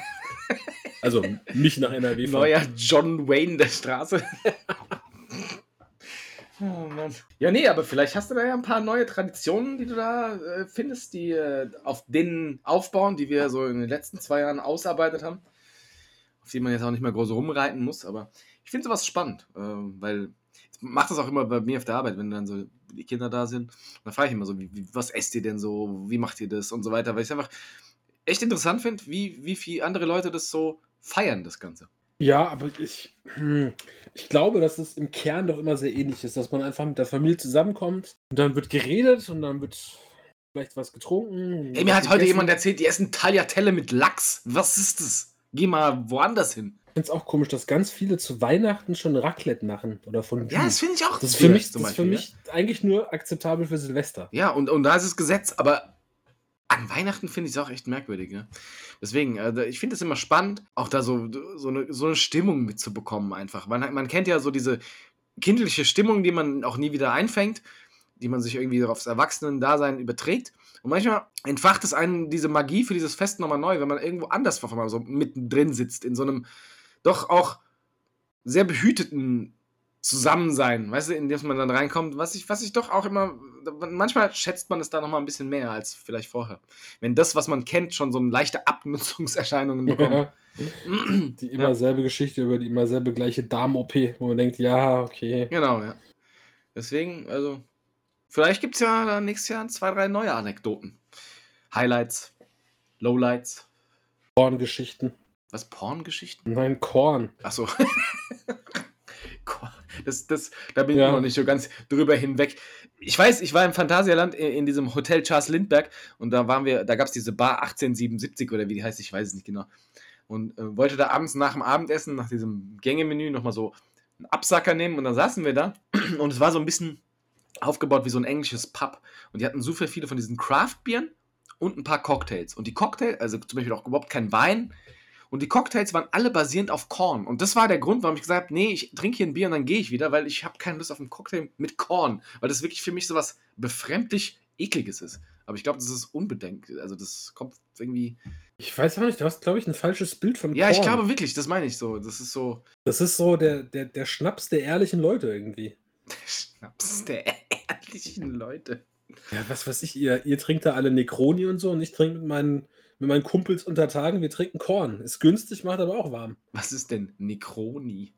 Also mich nach NRW fahren. Neuer John Wayne der Straße. oh Mann. Ja, nee, aber vielleicht hast du da ja ein paar neue Traditionen, die du da äh, findest, die äh, auf denen aufbauen, die wir so in den letzten zwei Jahren ausarbeitet haben. Auf die man jetzt auch nicht mehr groß rumreiten muss, aber ich finde sowas spannend, äh, weil ich mache das auch immer bei mir auf der Arbeit, wenn dann so die Kinder da sind. Dann frage ich immer so, wie, wie, was esst ihr denn so, wie macht ihr das und so weiter, weil ich es einfach echt interessant finde, wie, wie viele andere Leute das so feiern, das Ganze. Ja, aber ich, hm, ich glaube, dass es im Kern doch immer sehr ähnlich ist, dass man einfach mit der Familie zusammenkommt und dann wird geredet und dann wird vielleicht was getrunken. Ey, mir hat heute jemand erzählt, die essen Tagliatelle mit Lachs. Was ist das? Geh mal woanders hin. Ich finde es auch komisch, dass ganz viele zu Weihnachten schon Raclette machen oder von Ja, das finde ich auch. das ist für mich, das ist für mich eigentlich nur akzeptabel für Silvester. Ja, und, und da ist es Gesetz, aber an Weihnachten finde ich es auch echt merkwürdig. Ne? Deswegen, äh, ich finde es immer spannend, auch da so, so, eine, so eine Stimmung mitzubekommen einfach. Man, man kennt ja so diese kindliche Stimmung, die man auch nie wieder einfängt, die man sich irgendwie aufs Erwachsenen-Dasein überträgt. Und manchmal entfacht es einen diese Magie für dieses Fest nochmal neu, wenn man irgendwo anders auf so mittendrin sitzt, in so einem doch auch sehr behüteten Zusammensein, weißt du, in das man dann reinkommt, was ich, was ich doch auch immer, manchmal schätzt man es da nochmal ein bisschen mehr als vielleicht vorher. Wenn das, was man kennt, schon so leichte Abnutzungserscheinungen bekommt. Die immer Ja. selbe Geschichte über die immer selbe gleiche Darm-OP, wo man denkt, ja, okay. Genau, ja. Deswegen, also, vielleicht gibt es ja nächstes Jahr zwei, drei neue Anekdoten. Highlights, Lowlights, Korngeschichten. was, Porngeschichten? Nein, Korn. Achso. Korn. Das, das, da bin Ja. ich noch nicht so ganz drüber hinweg. Ich weiß, ich war im Phantasialand in, in diesem Hotel Charles Lindbergh und da waren wir, da gab es diese Bar 1877 oder wie die heißt, ich weiß es nicht genau. Und äh, wollte da abends nach dem Abendessen, nach diesem Gängemenü, nochmal so einen Absacker nehmen und dann saßen wir da und es war so ein bisschen aufgebaut wie so ein englisches Pub. Und die hatten super viele von diesen Craft-Bieren und ein paar Cocktails. Und die Cocktails, also zum Beispiel auch überhaupt kein Wein. Und die Cocktails waren alle basierend auf Korn. Und das war der Grund, warum ich gesagt habe, nee, ich trinke hier ein Bier und dann gehe ich wieder, weil ich habe keine Lust auf einen Cocktail mit Korn. Weil das wirklich für mich so was befremdlich ekliges ist. Aber ich glaube, das ist unbedenkt. Also das kommt irgendwie... Ich weiß auch nicht, du hast, glaube ich, ein falsches Bild von Ja, ich Korn. glaube wirklich, das meine ich so. Das ist so... Das ist so der, der, der Schnaps der ehrlichen Leute irgendwie. Der Schnaps der ehrlichen Leute. Ja, was weiß ich, ihr, ihr trinkt da alle Necroni und so und ich trinke mit meinen, mit meinen Kumpels unter Tagen, wir trinken Korn. Ist günstig, macht aber auch warm. Was ist denn Necroni?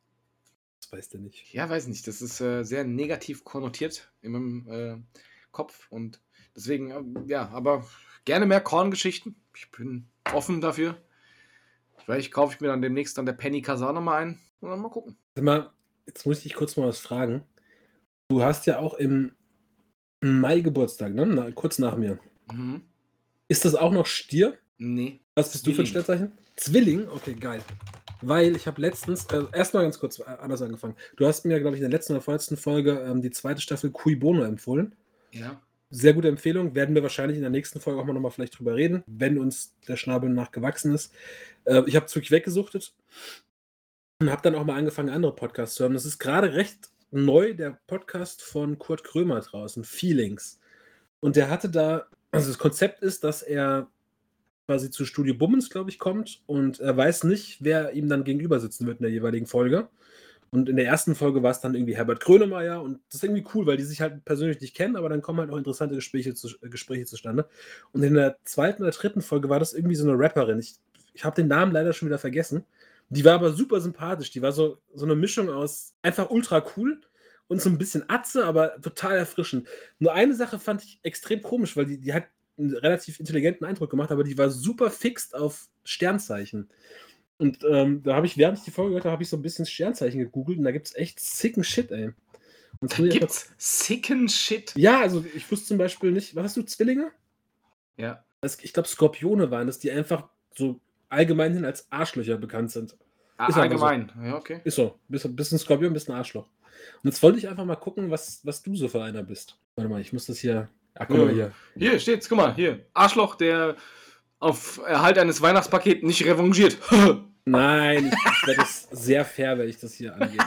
Das weißt du nicht. Ja, weiß nicht. Das ist äh, sehr negativ konnotiert in meinem äh, Kopf und deswegen, äh, ja, aber gerne mehr Korngeschichten. Ich bin offen dafür. Vielleicht kaufe ich mir dann demnächst dann der Penny Kasar nochmal ein und dann mal gucken. Sag mal, jetzt muss ich dich kurz mal was fragen. Du hast ja auch im Mai Geburtstag, ne? Na, kurz nach mir. Mhm. Ist das auch noch Stier? Nee. Was bist du für ein. Sternzeichen? Zwilling? Okay, geil. Weil ich habe letztens, äh, erstmal ganz kurz äh, anders angefangen. Du hast mir, glaube ich, in der letzten oder vorletzten Folge ähm, die zweite Staffel Cui Bono empfohlen. Ja. Sehr gute Empfehlung. Werden wir wahrscheinlich in der nächsten Folge auch mal nochmal vielleicht drüber reden, wenn uns der Schnabel nachgewachsen ist. Äh, ich habe es wirklich weggesuchtet und habe dann auch mal angefangen, andere Podcasts zu hören. Das ist gerade recht neu, der Podcast von Kurt Krömer draußen, Feelings. Und der hatte da, also das Konzept ist, dass er quasi zu Studio Bummens, glaube ich, kommt und er weiß nicht, wer ihm dann gegenüber sitzen wird in der jeweiligen Folge. Und in der ersten Folge war es dann irgendwie Herbert Grönemeyer und das ist irgendwie cool, weil die sich halt persönlich nicht kennen, aber dann kommen halt auch interessante Gespräche, zu, äh, Gespräche zustande. Und in der zweiten oder dritten Folge war das irgendwie so eine Rapperin. Ich, ich habe den Namen leider schon wieder vergessen. Die war aber super sympathisch. Die war so, so eine Mischung aus einfach ultra cool und so ein bisschen Atze, aber total erfrischend. Nur eine Sache fand ich extrem komisch, weil die, die hat einen relativ intelligenten Eindruck gemacht, aber die war super fixt auf Sternzeichen. Und ähm, da habe ich, während ich die Folge gehört habe, habe ich so ein bisschen Sternzeichen gegoogelt und da gibt es echt sicken Shit, ey. Und Da gibt's sicken Shit. ja, also ich wusste zum Beispiel nicht, was hast du, Zwillinge? Ja. Das, ich glaube, Skorpione waren das, die einfach so allgemein hin als Arschlöcher bekannt sind. Ah, Ist aber so. allgemein. Ja, okay. Ist so. Bist, bist ein Skorpion, bist ein Arschloch. Und jetzt wollte ich einfach mal gucken, was, was du so für einer bist. Warte mal, ich muss das hier. Ja, guck mal hier. Hier steht's, guck mal, hier. Arschloch, der auf Erhalt eines Weihnachtspakets nicht revanchiert. Nein, ich, werde es sehr fair, wenn ich das hier angehe.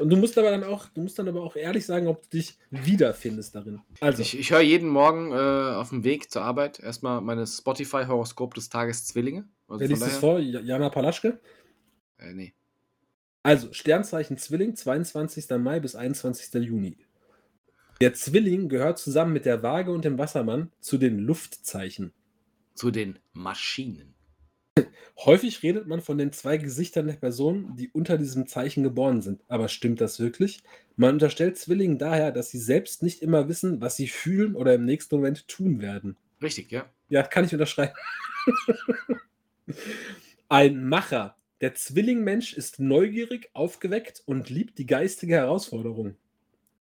Und du musst aber dann auch, du musst dann aber auch ehrlich sagen, ob du dich wiederfindest darin. Also, Ich, ich höre jeden Morgen äh, auf dem Weg zur Arbeit erstmal meine Spotify-Horoskop des Tages Zwillinge. Also wer liest das daher- vor? Jana Palaschke? Äh, nee. Also, Sternzeichen Zwilling, 22. Mai bis 21. Juni. Der Zwilling gehört zusammen mit der Waage und dem Wassermann zu den Luftzeichen. Zu den Maschinen. Häufig redet man von den zwei Gesichtern der Personen, die unter diesem Zeichen geboren sind. Aber stimmt das wirklich? Man unterstellt Zwillingen daher, dass sie selbst nicht immer wissen, was sie fühlen oder im nächsten Moment tun werden. Richtig, ja. Ja, kann ich unterschreiben. Ein Macher. Der Zwillingmensch ist neugierig, aufgeweckt und liebt die geistige Herausforderung.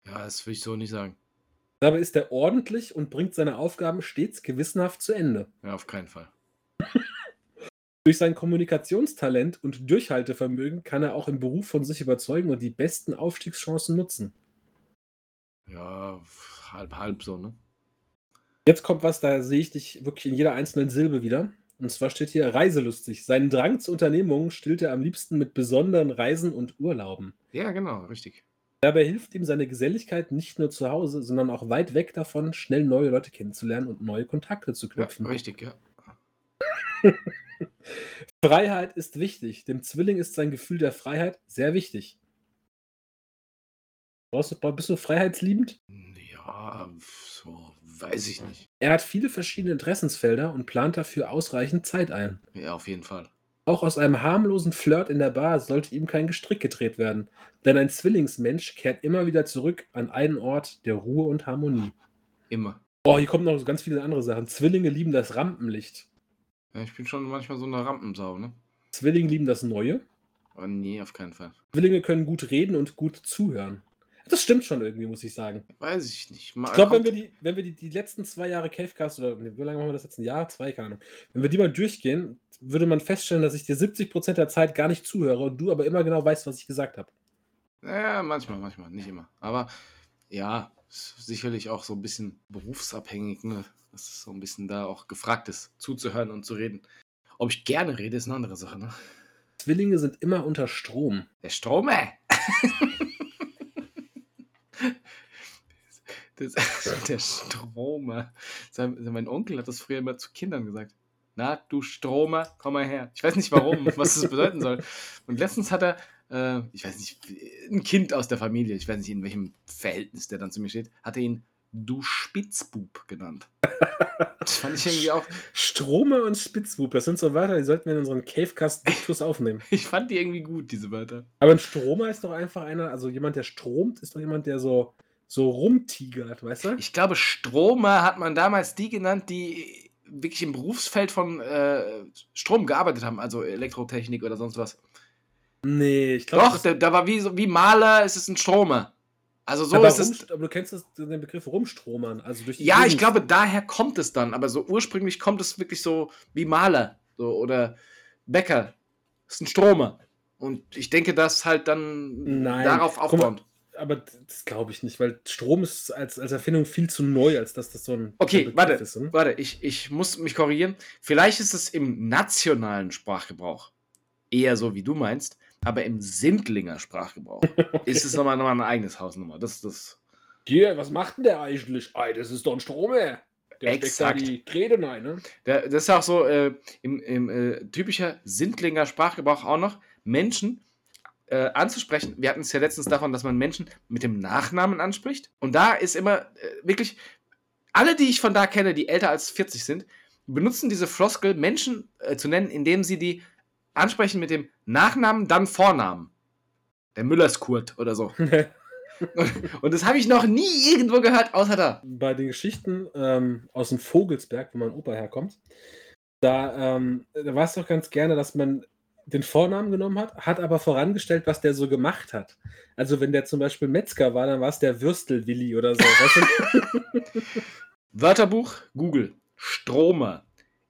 Ja, das will ich so nicht sagen. Dabei ist er ordentlich und bringt seine Aufgaben stets gewissenhaft zu Ende. Ja, auf keinen Fall. Durch sein Kommunikationstalent und Durchhaltevermögen kann er auch im Beruf von sich überzeugen und die besten Aufstiegschancen nutzen. Ja, halb, halb so, ne? Jetzt kommt was, da sehe ich dich wirklich in jeder einzelnen Silbe wieder. Und zwar steht hier reiselustig. Seinen Drang zu Unternehmungen stillt er am liebsten mit besonderen Reisen und Urlauben. Ja, genau, richtig. Dabei hilft ihm seine Geselligkeit nicht nur zu Hause, sondern auch weit weg davon, schnell neue Leute kennenzulernen und neue Kontakte zu Ja, knüpfen. richtig, ja. Freiheit ist wichtig. Dem Zwilling ist sein Gefühl der Freiheit sehr wichtig. Brauchst du, bist du freiheitsliebend? Ja, so, weiß ich nicht. Er hat viele verschiedene Interessensfelder und plant dafür ausreichend Zeit ein. Ja, auf jeden Fall. Auch aus einem harmlosen Flirt in der Bar sollte ihm kein Gestrick gedreht werden, denn ein Zwillingsmensch kehrt immer wieder zurück an einen Ort der Ruhe und Harmonie. Immer. Oh, hier kommen noch ganz viele andere Sachen. Zwillinge lieben das Rampenlicht. Ja, ich bin schon manchmal so eine Rampensau, ne? Zwillinge lieben das Neue. Oh, nee, auf keinen Fall. Zwillinge können gut reden und gut zuhören. Das stimmt schon irgendwie, muss ich sagen. Weiß ich nicht. Mal Ich glaube, wenn wir die, wenn wir die, die letzten zwei Jahre Cavecast oder wie lange machen wir das jetzt? Ein Jahr, zwei, keine Ahnung. Wenn wir die mal durchgehen, würde man feststellen, dass ich dir 70% der Zeit gar nicht zuhöre und du aber immer genau weißt, was ich gesagt habe. Ja, manchmal, manchmal, nicht immer. Aber ja, ist sicherlich auch so ein bisschen berufsabhängig, ne? Dass es so ein bisschen da auch gefragt ist, zuzuhören und zu reden. Ob ich gerne rede, ist eine andere Sache, ne? Zwillinge sind immer unter Strom. Der Strome! Das, der Stromer. Sein, mein Onkel hat das früher immer zu Kindern gesagt. Na, du Stromer, komm mal her. Ich weiß nicht warum, was das bedeuten soll. Und letztens hat er, äh, ich weiß nicht, ein Kind aus der Familie, ich weiß nicht, in welchem Verhältnis der dann zu mir steht, hat er ihn du Spitzbub genannt. Das fand ich irgendwie auch, Strome und Spitzbub, das sind so Wörter, die sollten wir in unseren Cavecast-Diktus aufnehmen. ich fand die irgendwie gut, diese Wörter. Aber ein Stromer ist doch einfach einer, also jemand, der stromt, ist doch jemand, der so, so rumtigert, weißt du? Ich glaube, Stromer hat man damals die genannt, die wirklich im Berufsfeld von äh, Strom gearbeitet haben, also Elektrotechnik oder sonst was. Nee, ich glaube. Doch, da, da war wie, so- wie Maler, ist es ein Stromer. Also so aber, ist es. rumst- aber du kennst das, den Begriff Rumstromern, also durch Ja, ich Gegend- glaube, daher kommt es dann, aber so ursprünglich kommt es wirklich so wie Maler so, oder Bäcker. Das ist ein Stromer. Und ich denke, dass halt dann Nein, darauf aufbauend. Aber das glaube ich nicht, weil Strom ist als, als Erfindung viel zu neu, als dass das so ein Okay, Begriff warte, ist. ne? warte, ich, ich muss mich korrigieren. Vielleicht ist es im nationalen Sprachgebrauch eher so, wie du meinst, aber im Sindlinger Sprachgebrauch ist es nochmal, nochmal eine eigenes Hausnummer. Das, das, Hier, was macht denn der eigentlich? Ei, das ist doch ein Stromer. Der Exakt. steckt da die Drähte rein, ne? der, das ist auch so äh, im, im äh, typischer Sindlinger Sprachgebrauch auch noch, Menschen äh, anzusprechen. Wir hatten es ja letztens davon, dass man Menschen mit dem Nachnamen anspricht. Und da ist immer äh, wirklich, alle, die ich von da kenne, die älter als 40 sind, benutzen diese Floskel, Menschen äh, zu nennen, indem sie die ansprechen mit dem Nachnamen, dann Vornamen. Der Müllerskurt oder so. Und das habe ich noch nie irgendwo gehört, außer da. Bei den Geschichten ähm, aus dem Vogelsberg, wo mein Opa herkommt, da, ähm, da war es doch ganz gerne, dass man den Vornamen genommen hat, hat aber vorangestellt, was der so gemacht hat. Also wenn der zum Beispiel Metzger war, dann war es der Würstelwilli oder so. weißt du? Wörterbuch, Google. Stromer.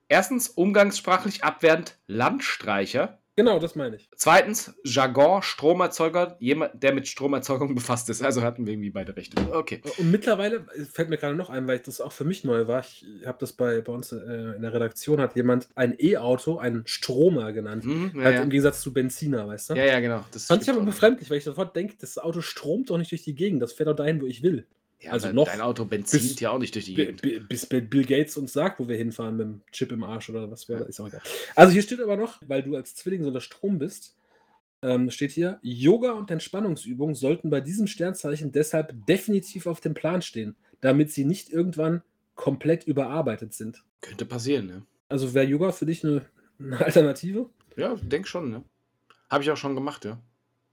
Erstens, umgangssprachlich abwertend Landstreicher. Genau, das meine ich. Zweitens, Jargon, Stromerzeuger, jemand, der mit Stromerzeugung befasst ist. Also hatten wir irgendwie beide Rechte. Okay. Und mittlerweile fällt mir gerade noch ein, weil das auch für mich neu war. Ich habe das bei, bei uns äh, in der Redaktion, hat jemand ein E-Auto einen Stromer genannt. Mhm, ja, halt ja. im Gegensatz zu Benziner, weißt du? ja, ja, genau. Das Fand ich aber befremdlich, weil ich sofort denke, das Auto stromt doch nicht durch die Gegend, das fährt doch dahin, wo ich will. Ja, also noch Dein Auto benzint bis- ja auch nicht durch die Gegend. bi- Bis Bill Gates uns sagt, wo wir hinfahren mit dem Chip im Arsch oder was wäre, ist auch egal. Also hier steht aber noch, weil du als Zwilling so unter Strom bist, ähm, steht hier, Yoga und Entspannungsübungen sollten bei diesem Sternzeichen deshalb definitiv auf dem Plan stehen, damit sie nicht irgendwann komplett überarbeitet sind. Könnte passieren, ne? Also wäre Yoga für dich eine, eine Alternative? Ja, denk schon, ne? Habe ich auch schon gemacht, ja.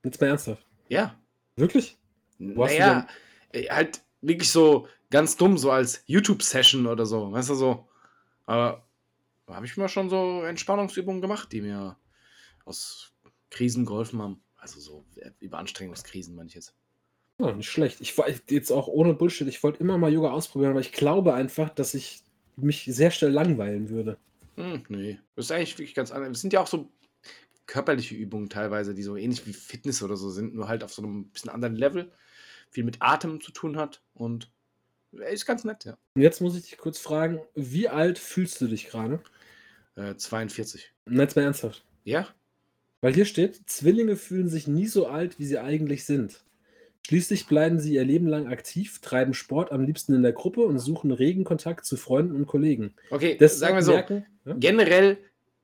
Jetzt mal ernsthaft. Ja. Wirklich? Wo Naja, äh, halt wirklich so ganz dumm, so als YouTube-Session oder so, weißt du so. Aber da habe ich mir schon so Entspannungsübungen gemacht, die mir aus Krisen geholfen haben. Also so äh, Überanstrengungskrisen, meine ich jetzt. Ja, nicht schlecht. Ich war jetzt auch ohne Bullshit, ich wollte immer mal Yoga ausprobieren, aber ich glaube einfach, dass ich mich sehr schnell langweilen würde. Hm, nee. Das ist eigentlich wirklich ganz anders. Es sind ja auch so körperliche Übungen teilweise, die so ähnlich wie Fitness oder so sind, nur halt auf so einem bisschen anderen Level. Viel mit Atem zu tun hat und ist ganz nett, ja. Jetzt muss ich dich kurz fragen, wie alt fühlst du dich gerade? Äh, 42. Und Jetzt mal ernsthaft. Ja? Weil hier steht, Zwillinge fühlen sich nie so alt, wie sie eigentlich sind. Schließlich bleiben sie ihr Leben lang aktiv, treiben Sport am liebsten in der Gruppe und suchen regen Kontakt zu Freunden und Kollegen. Okay, Das sagen wir so. merken, ja? generell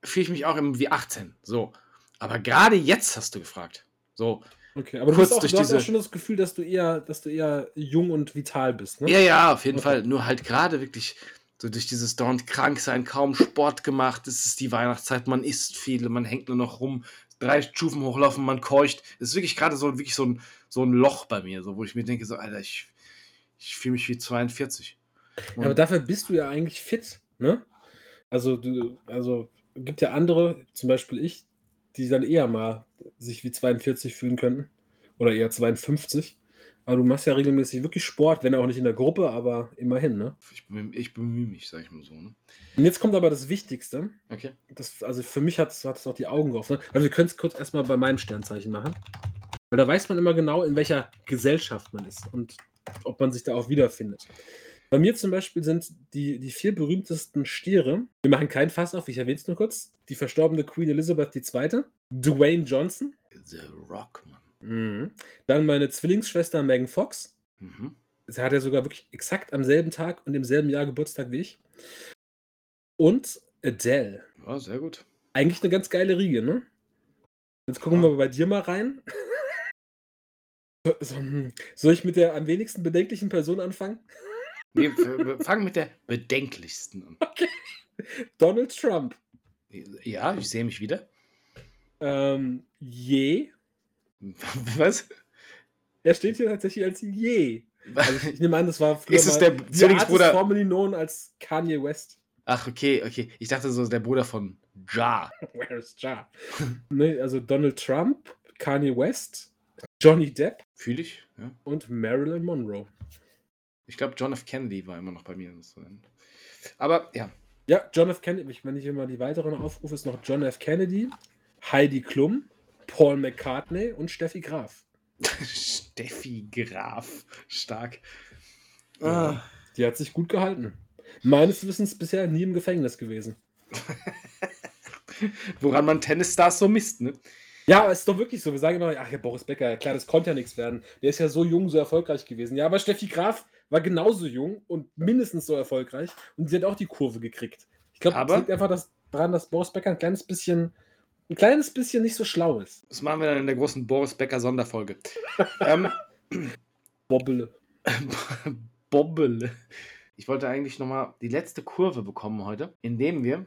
fühle ich mich auch wie 18. So. Aber gerade jetzt hast du gefragt. So. Okay, aber du, hast auch, du hast auch diese- schon das Gefühl, dass du eher, dass du eher jung und vital bist, ne? Ja, ja, auf jeden Okay. Fall. Nur halt gerade wirklich so durch dieses dauernd krank sein, kaum Sport gemacht. Es ist die Weihnachtszeit, man isst viel, man hängt nur noch rum, drei Stufen hochlaufen, man keucht. Es ist wirklich gerade so wirklich so ein, so ein Loch bei mir, so wo ich mir denke, so, Alter, ich, ich fühle mich wie 42. Ja, aber dafür bist du ja eigentlich fit, ne? Also, du, also gibt ja andere, zum Beispiel ich, die dann eher mal sich wie 42 fühlen könnten. Oder eher 52. Aber du machst ja regelmäßig wirklich Sport, wenn auch nicht in der Gruppe, aber immerhin, ne? Ich, bemühe- ich bemühe mich, sag ich mal so. Ne? Und jetzt kommt aber das Wichtigste. Okay. Das, also für mich hat es auch die Augen geöffnet. Also wir können es kurz erstmal bei meinem Sternzeichen machen. Weil da weiß man immer genau, in welcher Gesellschaft man ist und ob man sich da auch wiederfindet. Bei mir zum Beispiel sind die, die vier berühmtesten Stiere, wir machen keinen Fass auf, ich erwähne es nur kurz, die verstorbene Queen Elizabeth II., Dwayne Johnson, The Rock, Mann. mhm. dann meine Zwillingsschwester Megan Fox, Mhm. Sie hat ja sogar wirklich exakt am selben Tag und im selben Jahr Geburtstag wie ich. Und Adele. Ja, sehr gut. Eigentlich eine ganz geile Riege, ne? Jetzt gucken Ja. wir bei dir mal rein. Hm, Soll ich mit der am wenigsten bedenklichen Person anfangen? Nee, wir fangen mit der bedenklichsten an. Donald Trump. Ja, ich sehe mich wieder. Ähm, je. Was? Er steht hier tatsächlich als je. Also ich, nehme an, das war früher Ist es der Zwillingsbruder? formerly known als Kanye West. Ach, okay, okay. Ich dachte so, der Bruder von Ja. Where's Ja? ne, also Donald Trump, Kanye West, Johnny Depp Fühle ich. Ja. und Marilyn Monroe. Ich glaube, John F. Kennedy war immer noch bei mir. Aber ja. Ja, John F. Kennedy, wenn ich immer die weiteren aufrufe, ist noch John F. Kennedy, Heidi Klum, Paul McCartney und Steffi Graf. Steffi Graf. Stark. Ja. Ah. Die hat sich gut gehalten. Meines Wissens bisher nie im Gefängnis gewesen. Woran man Tennisstars so misst, ne? Ja, ist doch wirklich so. Wir sagen immer, ach ja, Boris Becker, klar, das konnte ja nichts werden. Der ist ja so jung, so erfolgreich gewesen. Ja, aber Steffi Graf war genauso jung und mindestens so erfolgreich und sie hat auch die Kurve gekriegt. Ich glaube, es Aber- liegt einfach das, daran, dass Boris Becker ein kleines bisschen, ein kleines bisschen nicht so schlau ist. Das machen wir dann in der großen Boris Becker Sonderfolge. ähm, Bobbele. Bobbele. Ich wollte eigentlich nochmal die letzte Kurve bekommen heute, indem wir.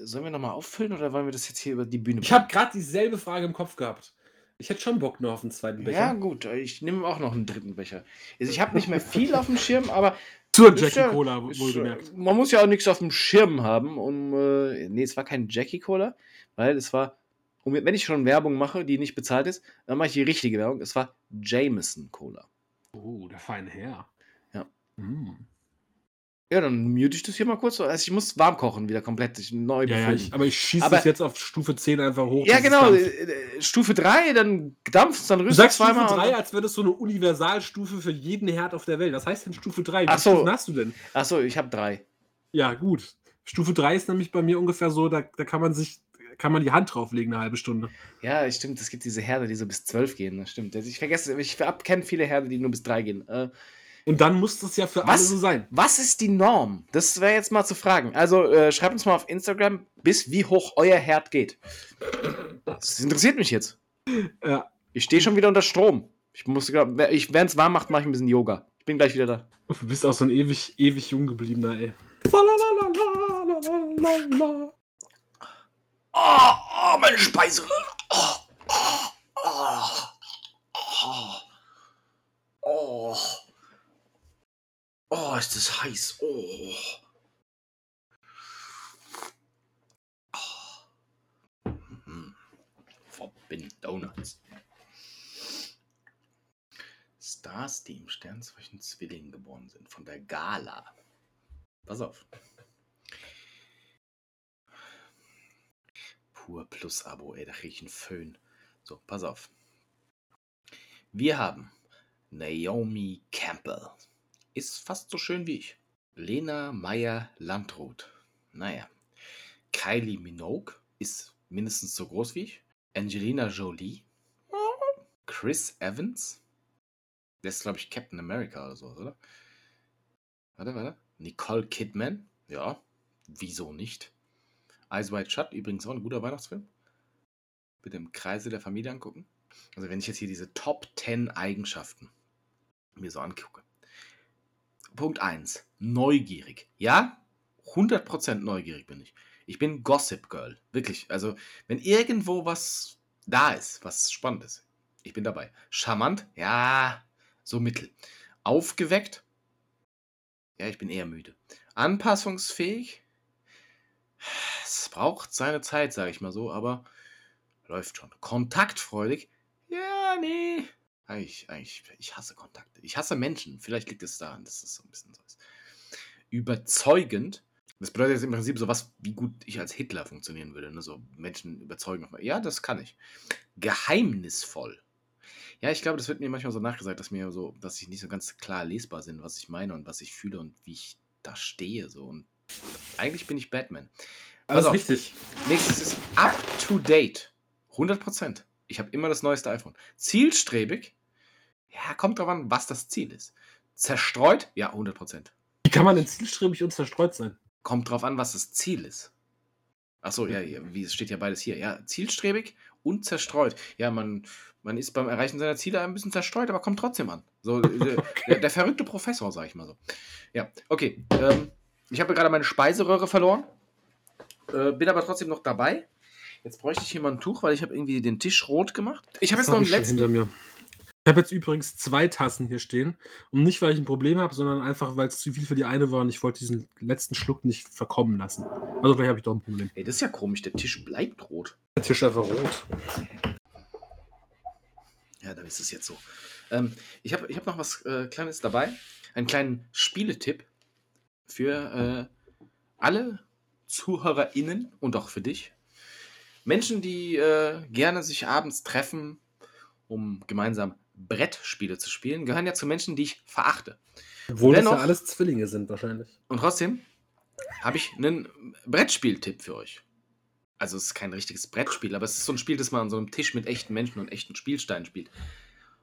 Sollen wir nochmal auffüllen oder wollen wir das jetzt hier über die Bühne Ich habe gerade dieselbe Frage im Kopf gehabt. Ich hätte schon Bock nur auf einen zweiten Becher. Ja, gut, ich nehme auch noch einen dritten Becher. Also ich habe nicht mehr viel auf dem Schirm, aber Zur Jackie ja- Cola, wohlgemerkt. äh, man muss ja auch nichts auf dem Schirm haben, um. Äh, nee, es war kein Jackie Cola, weil es war. Um, wenn ich schon Werbung mache, die nicht bezahlt ist, dann mache ich die richtige Werbung. Es war Jameson Cola. Oh, der feine Herr. Ja. Mm. Ja, dann mute ich das hier mal kurz. Also ich muss warm kochen wieder komplett. Ich, neu Ja, ja, ich, aber ich schieße es jetzt auf Stufe 10 einfach hoch. ja genau. äh, Stufe 3, dann dampft es, dann Du rüstet sagst zweimal. Stufe und 3, dann- als wäre das so eine Universalstufe für jeden Herd auf der Welt. Was heißt denn Stufe 3? Wie Ach so. Hast du denn? Achso, ich habe drei. Ja, gut. Stufe 3 ist nämlich bei mir ungefähr so, da, da kann man sich, kann man die Hand drauflegen eine halbe Stunde. Ja, stimmt. Es gibt diese Herde, die so bis 12 gehen. Das stimmt. Ich vergesse, ich kenne viele Herde, die nur bis 3 gehen. Äh, Und dann muss das ja für alle Was? so sein. was ist die Norm? Das wäre jetzt mal zu fragen. Also äh, schreibt uns mal auf Instagram, bis wie hoch euer Herd geht. Das interessiert mich jetzt. Ja. Ich stehe schon wieder unter Strom. Ich muss, ich, wenn es warm macht, mache ich ein bisschen Yoga. Ich bin gleich wieder da. Du bist auch so ein ewig, ewig jung gebliebener, ey. Oh, oh meine Speiseröhre. Oh, oh, oh, oh, oh. Oh, ist das heiß. Oh. Oh. Donuts. Stars, die im Sternzeichen Zwilling geboren sind, von der Gala. Pass auf. Pur Plus Abo, ey, da krieg ich einen Föhn. So, pass auf. Wir haben Naomi Campbell. Ist fast so schön wie ich. Lena Meyer Landrut. Naja. Kylie Minogue ist mindestens so groß wie ich. Angelina Jolie. Chris Evans. Der ist, glaube ich, Captain America oder so, oder? Warte, warte. Nicole Kidman. Ja. Wieso nicht? Eyes Wide Shut, übrigens auch ein guter Weihnachtsfilm. Bitte im Kreise der Familie angucken. Also wenn ich jetzt hier diese Top 10 Eigenschaften mir so angucke. Punkt 1. Neugierig. Ja, 100% neugierig bin ich. Ich bin Gossip Girl. Wirklich. Also wenn irgendwo was da ist, was spannend ist, ich bin dabei. Charmant? Ja, so mittel. Aufgeweckt? Ja, ich bin eher müde. Anpassungsfähig? Es braucht seine Zeit, sage ich mal so, aber läuft schon. Kontaktfreudig? Ja, nee. Ich, ich, ich hasse Kontakte. Ich hasse Menschen. Vielleicht liegt es daran, dass es so ein bisschen so ist. Überzeugend? Das bedeutet jetzt im Prinzip sowas, wie gut ich als Hitler funktionieren würde. Ne? So Menschen überzeugen. Ja, das kann ich. Geheimnisvoll. Ja, ich glaube, das wird mir manchmal so nachgesagt, dass mir so, dass ich nicht so ganz klar lesbar sind, was ich meine und was ich fühle und wie ich da stehe. So. Und eigentlich bin ich Batman. Alles auf. richtig. Nächstes ist up to date. 100%. Ich habe immer das neueste iPhone. Zielstrebig? Ja, kommt drauf an, was das Ziel ist. Zerstreut? Ja, 100%. Wie kann man denn zielstrebig und zerstreut sein? Kommt drauf an, was das Ziel ist. Achso, ja, wie es steht ja beides hier. Ja, zielstrebig und zerstreut. Ja, man, man ist beim Erreichen seiner Ziele ein bisschen zerstreut, aber kommt trotzdem an. So, der, der, der verrückte Professor, sag ich mal so. Ja, okay. Ähm, ich habe gerade meine Speiseröhre verloren. Äh, bin aber trotzdem noch dabei. Jetzt bräuchte ich hier mal ein Tuch, weil ich habe irgendwie den Tisch rot gemacht. Ich habe jetzt noch hab einen schon letzten. Habe jetzt übrigens zwei Tassen hier stehen. Und nicht, weil ich ein Problem habe, sondern einfach, weil es zu viel für die eine war und ich wollte diesen letzten Schluck nicht verkommen lassen. Also vielleicht habe ich doch ein Problem. Ey, das ist ja komisch, der Tisch bleibt rot. Der Tisch einfach rot. Ja, dann ist es jetzt so. Ähm, ich habe ich hab noch was äh, Kleines dabei. Einen kleinen Spieletipp für äh, alle ZuhörerInnen und auch für dich. Menschen, die äh, gerne sich abends treffen, um gemeinsam Brettspiele zu spielen, gehören ja zu Menschen, die ich verachte. Obwohl das Dennoch- ja alles Zwillinge sind wahrscheinlich. Und trotzdem habe ich einen Brettspieltipp für euch. Also es ist kein richtiges Brettspiel, aber es ist so ein Spiel, das man an so einem Tisch mit echten Menschen und echten Spielsteinen spielt.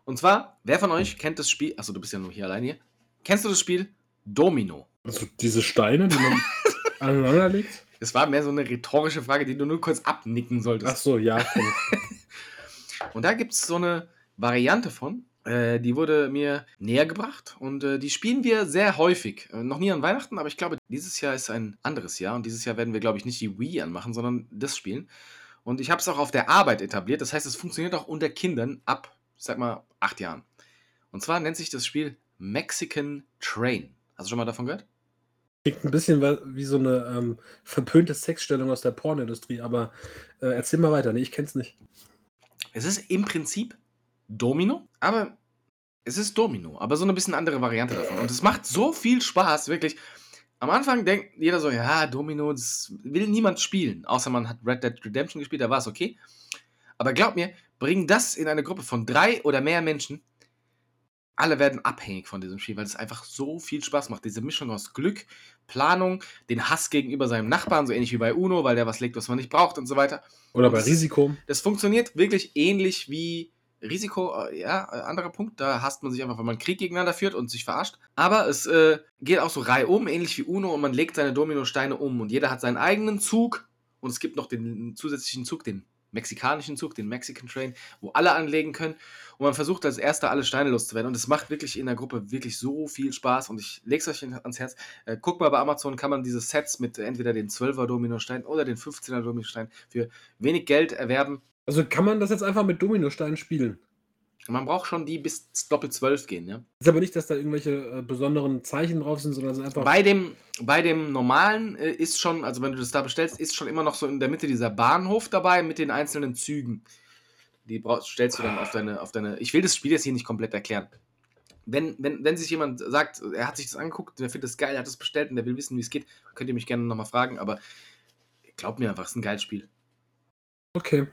Und zwar, wer von euch kennt das Spiel? Achso, du bist ja nur hier allein hier. Kennst du das Spiel Domino? Also diese Steine, die man aneinander legt? Es war mehr so eine rhetorische Frage, die du nur kurz abnicken solltest. Ach so, ja. Und da gibt es so eine Variante von, äh, die wurde mir näher gebracht und äh, die spielen wir sehr häufig. Äh, noch nie an Weihnachten, aber ich glaube, dieses Jahr ist ein anderes Jahr und dieses Jahr werden wir, glaube ich, nicht die Wii anmachen, sondern das spielen. Und ich habe es auch auf der Arbeit etabliert, das heißt, es funktioniert auch unter Kindern ab, ich sag mal, acht Jahren. Und zwar nennt sich das Spiel Mexican Train. Hast du schon mal davon gehört? Klingt ein bisschen wie so eine ähm, verpönte Sexstellung aus der Pornindustrie, aber äh, erzähl mal weiter. Nee, ich kenn's nicht. Es ist im Prinzip Domino, aber es ist Domino, aber so eine bisschen andere Variante davon. Und es macht so viel Spaß, wirklich. Am Anfang denkt jeder so, ja, Domino, das will niemand spielen, außer man hat Red Dead Redemption gespielt, da war es okay. Aber glaub mir, bring das in eine Gruppe von drei oder mehr Menschen, alle werden abhängig von diesem Spiel, weil es einfach so viel Spaß macht. Diese Mischung aus Glück, Planung, den Hass gegenüber seinem Nachbarn, so ähnlich wie bei Uno, weil der was legt, was man nicht braucht und so weiter. Oder bei das- Risiko. Das funktioniert wirklich ähnlich wie Risiko, äh, ja, äh, anderer Punkt. Da hasst man sich einfach, wenn man Krieg gegeneinander führt und sich verarscht. Aber es äh, geht auch so reihum, ähnlich wie Uno, und man legt seine Dominosteine um und jeder hat seinen eigenen Zug. Und es gibt noch den zusätzlichen Zug, den mexikanischen Zug, den Mexican Train, wo alle anlegen können. Und man versucht als erster alle Steine loszuwerden. Und es macht wirklich in der Gruppe wirklich so viel Spaß. Und ich lege es euch ans Herz. Äh, guckt mal bei Amazon, kann man diese Sets mit entweder den 12er Dominostein oder den 15er Dominostein für wenig Geld erwerben. Also kann man das jetzt einfach mit Dominosteinen spielen. Man braucht schon die bis Doppel 12 gehen, ja. Ist aber nicht, dass da irgendwelche äh, besonderen Zeichen drauf sind, sondern ist einfach. Bei dem, bei dem normalen äh, ist schon, also wenn du das da bestellst, ist schon immer noch so in der Mitte dieser Bahnhof dabei mit den einzelnen Zügen. Die brauchst, stellst du dann auf deine, auf deine. Ich will das Spiel jetzt hier nicht komplett erklären. Wenn, wenn, wenn sich jemand sagt, er hat sich das angeguckt, der findet das geil, er hat es bestellt und der will wissen, wie es geht, könnt ihr mich gerne nochmal fragen, aber glaubt mir einfach, es ist ein geiles Spiel. Okay.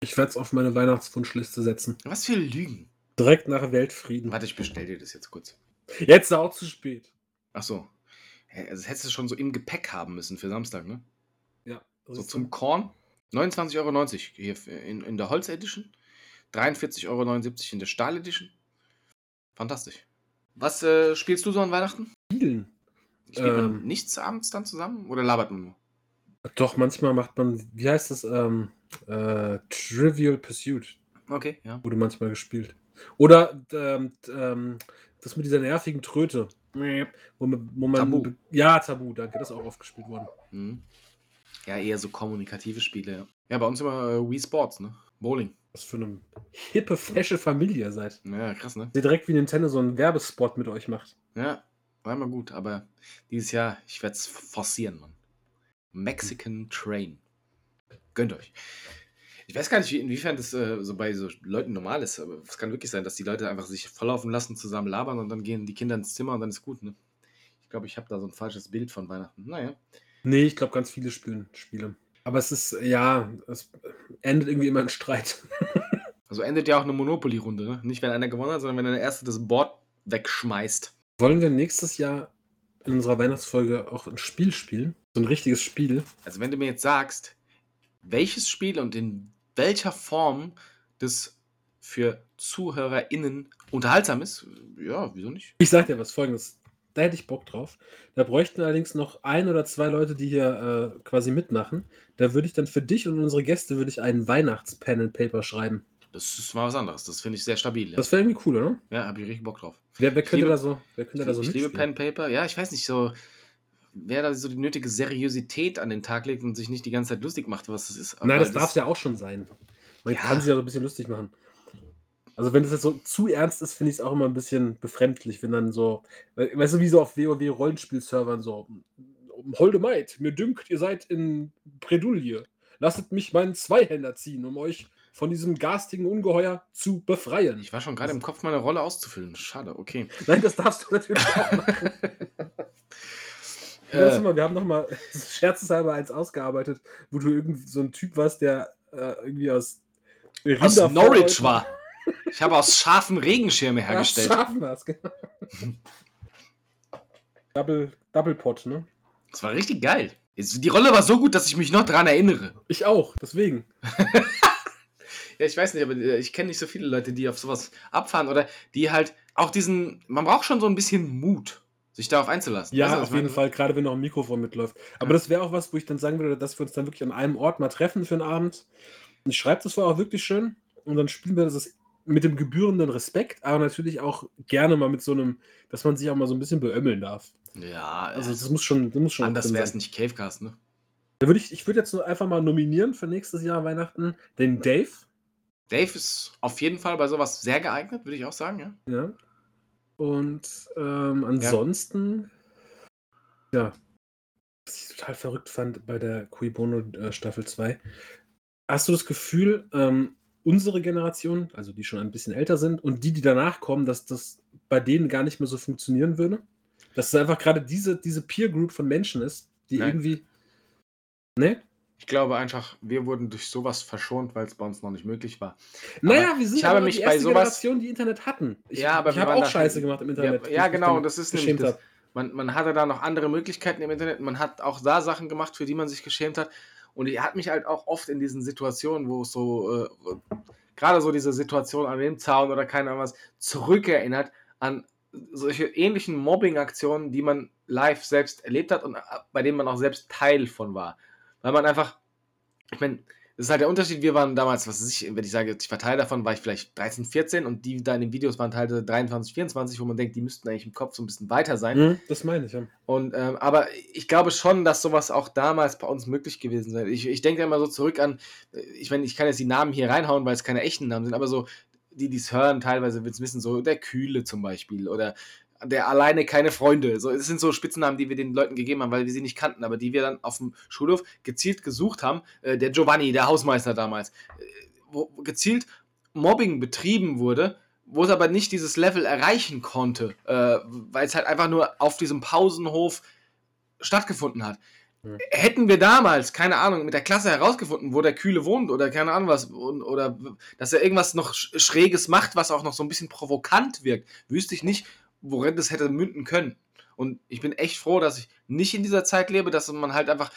Ich werde es auf meine Weihnachtswunschliste setzen. Was für Lügen. Direkt nach Weltfrieden. Warte, ich bestell dir das jetzt kurz. Jetzt ist auch zu spät. Ach so. Also das hättest du schon so im Gepäck haben müssen für Samstag, ne? Ja. So zum Korn. 29,90 Euro hier in, in der Holz Edition. 43,79 Euro in der Stahl Edition. Fantastisch. Was äh, spielst du so an Weihnachten? Spielen. Spielt man Ähm. nichts abends dann zusammen oder labert man nur? Doch, manchmal macht man, wie heißt das, ähm, äh, Trivial Pursuit Okay, ja. wurde manchmal gespielt. Oder ähm, ähm, das mit dieser nervigen Tröte. Wo man, wo man Tabu. Ja, Tabu, danke, das ist auch oft gespielt worden. Mhm. Ja, eher so kommunikative Spiele. Ja, bei uns immer äh, Wii Sports, ne? Bowling. Was für eine hippe, fesche Familie ihr seid. Ja, krass, ne? Ihr direkt wie Nintendo so einen Werbespot mit euch macht. Ja, war immer gut, aber dieses Jahr, ich werde es forcieren, Mann. Mexican Train. Gönnt euch. Ich weiß gar nicht, wie, inwiefern das äh, so bei so Leuten normal ist, aber es kann wirklich sein, dass die Leute einfach sich volllaufen lassen, zusammen labern und dann gehen die Kinder ins Zimmer und dann ist gut, ne? Ich glaube, ich habe da so ein falsches Bild von Weihnachten. Naja. Nee, ich glaube, ganz viele spielen Spiele. Aber es ist, ja, es endet irgendwie immer in Streit. Also endet ja auch eine Monopoly-Runde, ne? Nicht, wenn einer gewonnen hat, sondern wenn der Erste das Board wegschmeißt. Wollen wir nächstes Jahr in unserer Weihnachtsfolge auch ein Spiel spielen? So ein richtiges Spiel? Also wenn du mir jetzt sagst, welches Spiel und in welcher Form das für ZuhörerInnen unterhaltsam ist, ja, wieso nicht? Ich sag dir was folgendes. Da hätte ich Bock drauf. Da bräuchten allerdings noch ein oder zwei Leute, die hier äh, quasi mitmachen. Da würde ich dann für dich und unsere Gäste würde ich einen Weihnachts-Pen and Paper schreiben. Das ist mal was anderes. Das finde ich sehr stabil. Ja, Das wäre irgendwie cool, oder? ja habe ich richtig Bock drauf. Wer, wer könnte liebe- da so, wer könnte Ich, da so ich liebe? Pen Paper. Ja, ich weiß nicht, so wer da so die nötige Seriosität an den Tag legt und sich nicht die ganze Zeit lustig macht, was das ist. Nein, Aber das darf ja auch schon sein. Man Ja. kann sich ja so ein bisschen lustig machen. Also wenn das jetzt so zu ernst ist, finde ich es auch immer ein bisschen befremdlich, wenn dann so, we- weißt du, wie so auf WoW Rollenspielservern so, Holde Maid, mir dünkt, ihr seid in Bredouille. Lasset mich meinen Zweihänder ziehen, um euch von diesem garstigen Ungeheuer zu befreien. Ich war schon gerade im Kopf, meine Rolle auszufüllen. Schade, okay. Nein, das darfst du natürlich auch machen. Äh, mal, wir haben noch mal scherzeshalber eins ausgearbeitet, wo du irgendwie so ein Typ warst, der äh, irgendwie aus aus Norwich war. Ich habe aus scharfen Regenschirme Ja, hergestellt. Schafen war's, genau. Double, Double Pot, ne? Das war richtig geil. Die Rolle war so gut, dass ich mich noch dran erinnere. Ich auch, deswegen. Ja, ich weiß nicht, aber äh, ich kenne nicht so viele Leute, die auf sowas abfahren oder die halt auch diesen. Man braucht schon so ein bisschen Mut, sich darauf einzulassen. Ja, was auf jeden? Fall, gerade wenn noch ein Mikrofon mitläuft. Aber Ja. das wäre auch was, wo ich dann sagen würde, dass wir uns dann wirklich an einem Ort mal treffen für einen Abend. Und ich schreibe das vorher auch wirklich schön und dann spielen wir das mit dem gebührenden Respekt, aber natürlich auch gerne mal mit so einem, dass man sich auch mal so ein bisschen beömmeln darf. Ja, Also also das muss schon, das muss schon anders wäre es nicht Cavecast, ne? Da würde ich, ich würde jetzt nur einfach mal nominieren für nächstes Jahr Weihnachten den Dave. Dave ist auf jeden Fall bei sowas sehr geeignet, würde ich auch sagen, ja. Ja. Und ähm, ansonsten, ja. was ich total verrückt fand bei der Cui Bono äh, Staffel 2, hast du das Gefühl, ähm, unsere Generation, also die schon ein bisschen älter sind und die, die danach kommen, dass das bei denen gar nicht mehr so funktionieren würde? Dass es einfach gerade diese, diese Peer Group von Menschen ist, die Nein. irgendwie. Ne? Ich glaube einfach, wir wurden durch sowas verschont, weil es bei uns noch nicht möglich war. Naja, wir sind ich habe aber mich die bei erste sowas- Generation, die Internet hatten. Ich, Ja, aber ich habe auch Scheiße gemacht im Internet. Ja, ja genau, das ist nämlich das. Man, man hatte da noch andere Möglichkeiten im Internet. Man hat auch da Sachen gemacht, für die man sich geschämt hat. Und ich hat mich halt auch oft in diesen Situationen, wo es so, äh, gerade so diese Situation an dem Zaun oder keine Ahnung was, zurückerinnert an solche ähnlichen Mobbing-Aktionen, die man live selbst erlebt hat und äh, bei denen man auch selbst Teil von war. Weil man einfach, ich meine, das ist halt der Unterschied. Wir waren damals, was weiß ich, wenn ich sage, ich war Teil davon, war ich vielleicht 13, 14 und die da in den Videos waren teilweise 23, 24, wo man denkt, die müssten eigentlich im Kopf so ein bisschen weiter sein. Mhm, das meine ich, ja. Und, ähm, aber ich glaube schon, dass sowas auch damals bei uns möglich gewesen sei. Ich, ich denke immer so zurück an, ich meine, ich kann jetzt die Namen hier reinhauen, weil es keine echten Namen sind, aber so, die die es hören, teilweise es wissen, so der Kühle zum Beispiel oder der alleine keine Freunde. So, es sind so Spitzennamen, die wir den Leuten gegeben haben, weil wir sie nicht kannten, aber die wir dann auf dem Schulhof gezielt gesucht haben. Äh, der Giovanni, der Hausmeister damals, äh, wo gezielt Mobbing betrieben wurde, wo es aber nicht dieses Level erreichen konnte, äh, weil es halt einfach nur auf diesem Pausenhof stattgefunden hat. Mhm. Hätten wir damals, keine Ahnung, mit der Klasse herausgefunden, wo der Kühle wohnt oder keine Ahnung was, und, oder dass er irgendwas noch Sch- Schräges macht, was auch noch so ein bisschen provokant wirkt, wüsste ich nicht, worin das hätte münden können. Und ich bin echt froh, dass ich nicht in dieser Zeit lebe, dass man halt einfach,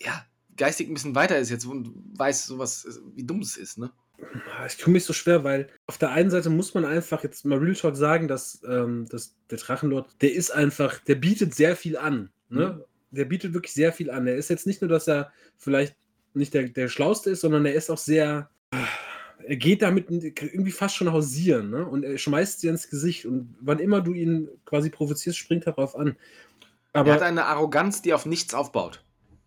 ja, geistig ein bisschen weiter ist jetzt und weiß, sowas, wie dumm es ist, ne? Ah, Ich tue mich so schwer, weil auf der einen Seite muss man einfach jetzt mal Real Talk sagen, dass, ähm, dass der Drachenlord, der ist einfach, der bietet sehr viel an. Ne? Der bietet wirklich sehr viel an. Er ist jetzt nicht nur, dass er vielleicht nicht der, der Schlauste ist, sondern er ist auch sehr. Er geht damit irgendwie fast schon hausieren ne? und er schmeißt dir ins Gesicht und wann immer du ihn quasi provozierst, springt er darauf an. er Aber hat eine Arroganz, die auf nichts aufbaut.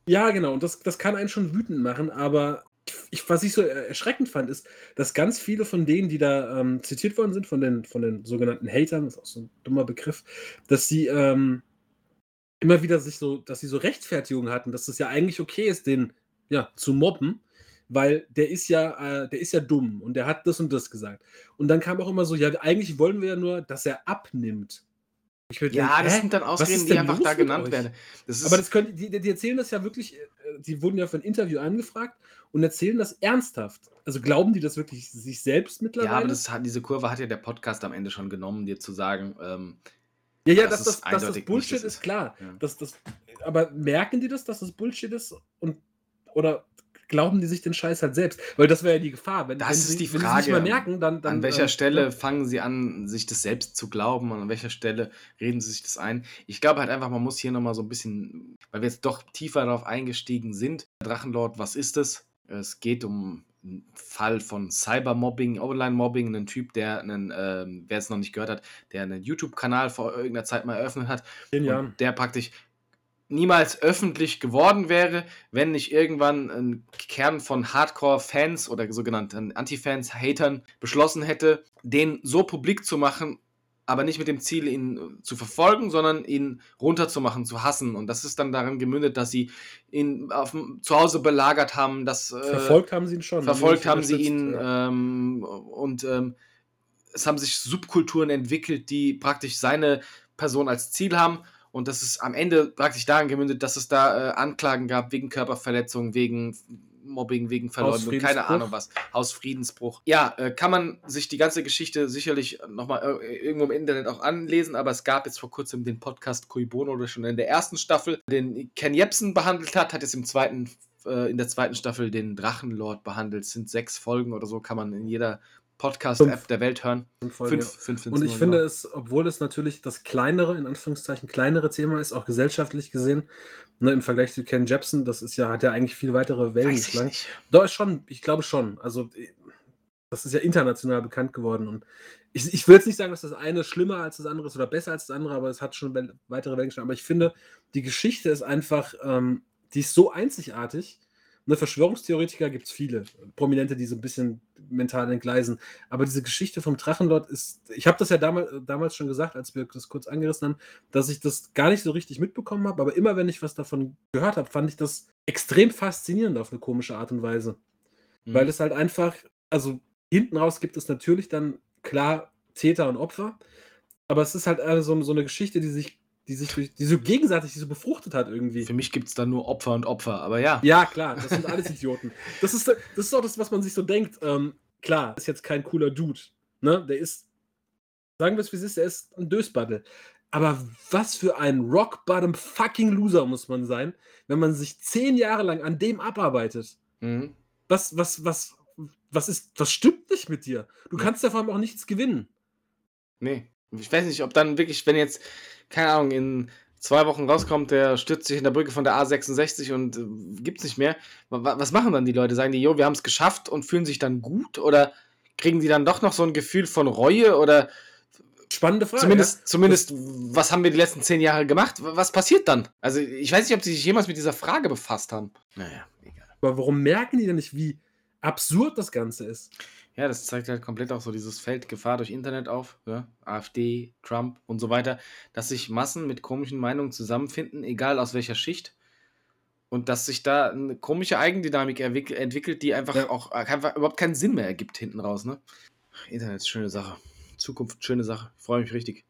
ja, genau. Und das, das kann einen schon wütend machen, aber ich, was ich so erschreckend fand, ist, dass ganz viele von denen, die da ähm, zitiert worden sind, von den, von den sogenannten Hatern, das ist auch so ein dummer Begriff, dass sie ähm, immer wieder sich so, dass sie so Rechtfertigungen hatten, dass es ja eigentlich okay ist, den ja, zu mobben, weil der ist ja, äh, der ist ja dumm und der hat das und das gesagt. Und dann kam auch immer so, ja, eigentlich wollen wir ja nur, dass er abnimmt. Ich ja, denken, das sind dann Ausreden, die einfach da genannt werden. Das Aber das können, die, die, erzählen das ja wirklich, äh, die wurden ja für ein Interview angefragt und erzählen das ernsthaft. Also glauben die das wirklich sich selbst mittlerweile? Ja, aber das hat, diese Kurve hat ja der Podcast am Ende schon genommen, dir zu sagen, ähm, ja, ja, dass, das, dass das Bullshit ist, ist, klar. Ja. Dass das, aber merken die das, dass das Bullshit ist? Und, oder glauben die sich den Scheiß halt selbst? Weil das wäre ja die Gefahr. Wenn, das wenn ist sie, die Frage. Wenn sie nicht mehr merken, dann, dann, an welcher äh, Stelle fangen sie an, sich das selbst zu glauben und an welcher Stelle reden sie sich das ein? Ich glaube halt einfach, man muss hier nochmal so ein bisschen, weil wir jetzt doch tiefer darauf eingestiegen sind. Drachenlord, was ist es? Es geht um einen Fall von Cybermobbing, Online-Mobbing, einen Typ, der einen, ähm, wer es noch nicht gehört hat, der einen YouTube-Kanal vor irgendeiner Zeit mal eröffnet hat. Ja. Der praktisch niemals öffentlich geworden wäre, wenn nicht irgendwann ein Kern von Hardcore-Fans oder sogenannten Anti-Fans, Hatern beschlossen hätte, den so publik zu machen, aber nicht mit dem Ziel, ihn zu verfolgen, sondern ihn runterzumachen, zu hassen. Und das ist dann darin gemündet, dass sie ihn auf, zu Hause belagert haben. Dass, äh, verfolgt haben sie ihn schon. Verfolgt haben sie ihn. Ja. Ähm, und ähm, es haben sich Subkulturen entwickelt, die praktisch seine Person als Ziel haben. Und das ist am Ende praktisch daran gemündet, dass es da äh, Anklagen gab wegen Körperverletzung, wegen Mobbing, wegen Verleumdung, keine Ahnung was. Hausfriedensbruch. Ja, äh, kann man sich die ganze Geschichte sicherlich nochmal äh, irgendwo im Internet auch anlesen, aber es gab jetzt vor kurzem den Podcast Cui Bono, der schon in der ersten Staffel den Ken Jebsen behandelt hat, hat jetzt im zweiten äh, in der zweiten Staffel den Drachenlord behandelt. Es sind sechs Folgen oder so, kann man in jeder Podcast-App der Welt hören. Fünf, Folgen, fünf, fünf, fünf Und ich finde es, obwohl es natürlich das kleinere, in Anführungszeichen, kleinere Thema ist, auch gesellschaftlich gesehen, ne, im Vergleich zu Ken Jebsen, das ist ja, hat ja eigentlich viel weitere Wellen geschlagen. Da ist schon, ich glaube schon. Also, das ist ja international bekannt geworden. Und ich, ich will jetzt nicht sagen, dass das eine schlimmer als das andere ist oder besser als das andere, aber es hat schon weitere Wellen geschlagen. Aber ich finde, die Geschichte ist einfach, ähm, die ist so einzigartig Ne, Verschwörungstheoretiker gibt es viele, Prominente, die so ein bisschen mental entgleisen. Aber diese Geschichte vom Drachenlord ist, ich habe das ja damals, damals schon gesagt, als wir das kurz angerissen haben, dass ich das gar nicht so richtig mitbekommen habe. Aber immer, wenn ich was davon gehört habe, fand ich das extrem faszinierend auf eine komische Art und Weise. Mhm. Weil es halt einfach, also hinten raus gibt es natürlich dann klar Täter und Opfer. Aber es ist halt so, so eine Geschichte, die sich die sich durch, die so gegenseitig die so befruchtet hat irgendwie. Für mich gibt es da nur Opfer und Opfer, aber ja. Ja, klar, das sind alles Idioten. Das ist, das ist auch das, was man sich so denkt. Ähm, klar, ist jetzt kein cooler Dude. Ne? Der ist, sagen wir es wie es ist, er ist ein Dösbaddel. Aber was für ein Rock-Bottom fucking Loser muss man sein, wenn man sich zehn Jahre lang an dem abarbeitet. Mhm. Was, was, was, was ist, was stimmt nicht mit dir? Du kannst ja vor allem auch nichts gewinnen. Nee. Ich weiß nicht, ob dann wirklich, wenn jetzt, keine Ahnung, in zwei Wochen rauskommt, der stürzt sich in der Brücke von der A66 und äh, gibt es nicht mehr. Was machen dann die Leute? Sagen die, jo, wir haben es geschafft und fühlen sich dann gut? Oder kriegen die dann doch noch so ein Gefühl von Reue? Oder Spannende Frage. Zumindest, ja? zumindest was haben wir die letzten zehn Jahre gemacht? Was passiert dann? Also, ich weiß nicht, ob sie sich jemals mit dieser Frage befasst haben. Naja, egal. Aber warum merken die denn nicht, wie absurd das Ganze ist? Ja, das zeigt halt komplett auch so dieses Feld Gefahr durch Internet auf, ja? AfD, Trump und so weiter, dass sich Massen mit komischen Meinungen zusammenfinden, egal aus welcher Schicht. Und dass sich da eine komische Eigendynamik entwickelt, die einfach ja. auch einfach überhaupt keinen Sinn mehr ergibt hinten raus. Ne? Internet ist schöne Sache. Zukunft, schöne Sache. Ich freue mich richtig.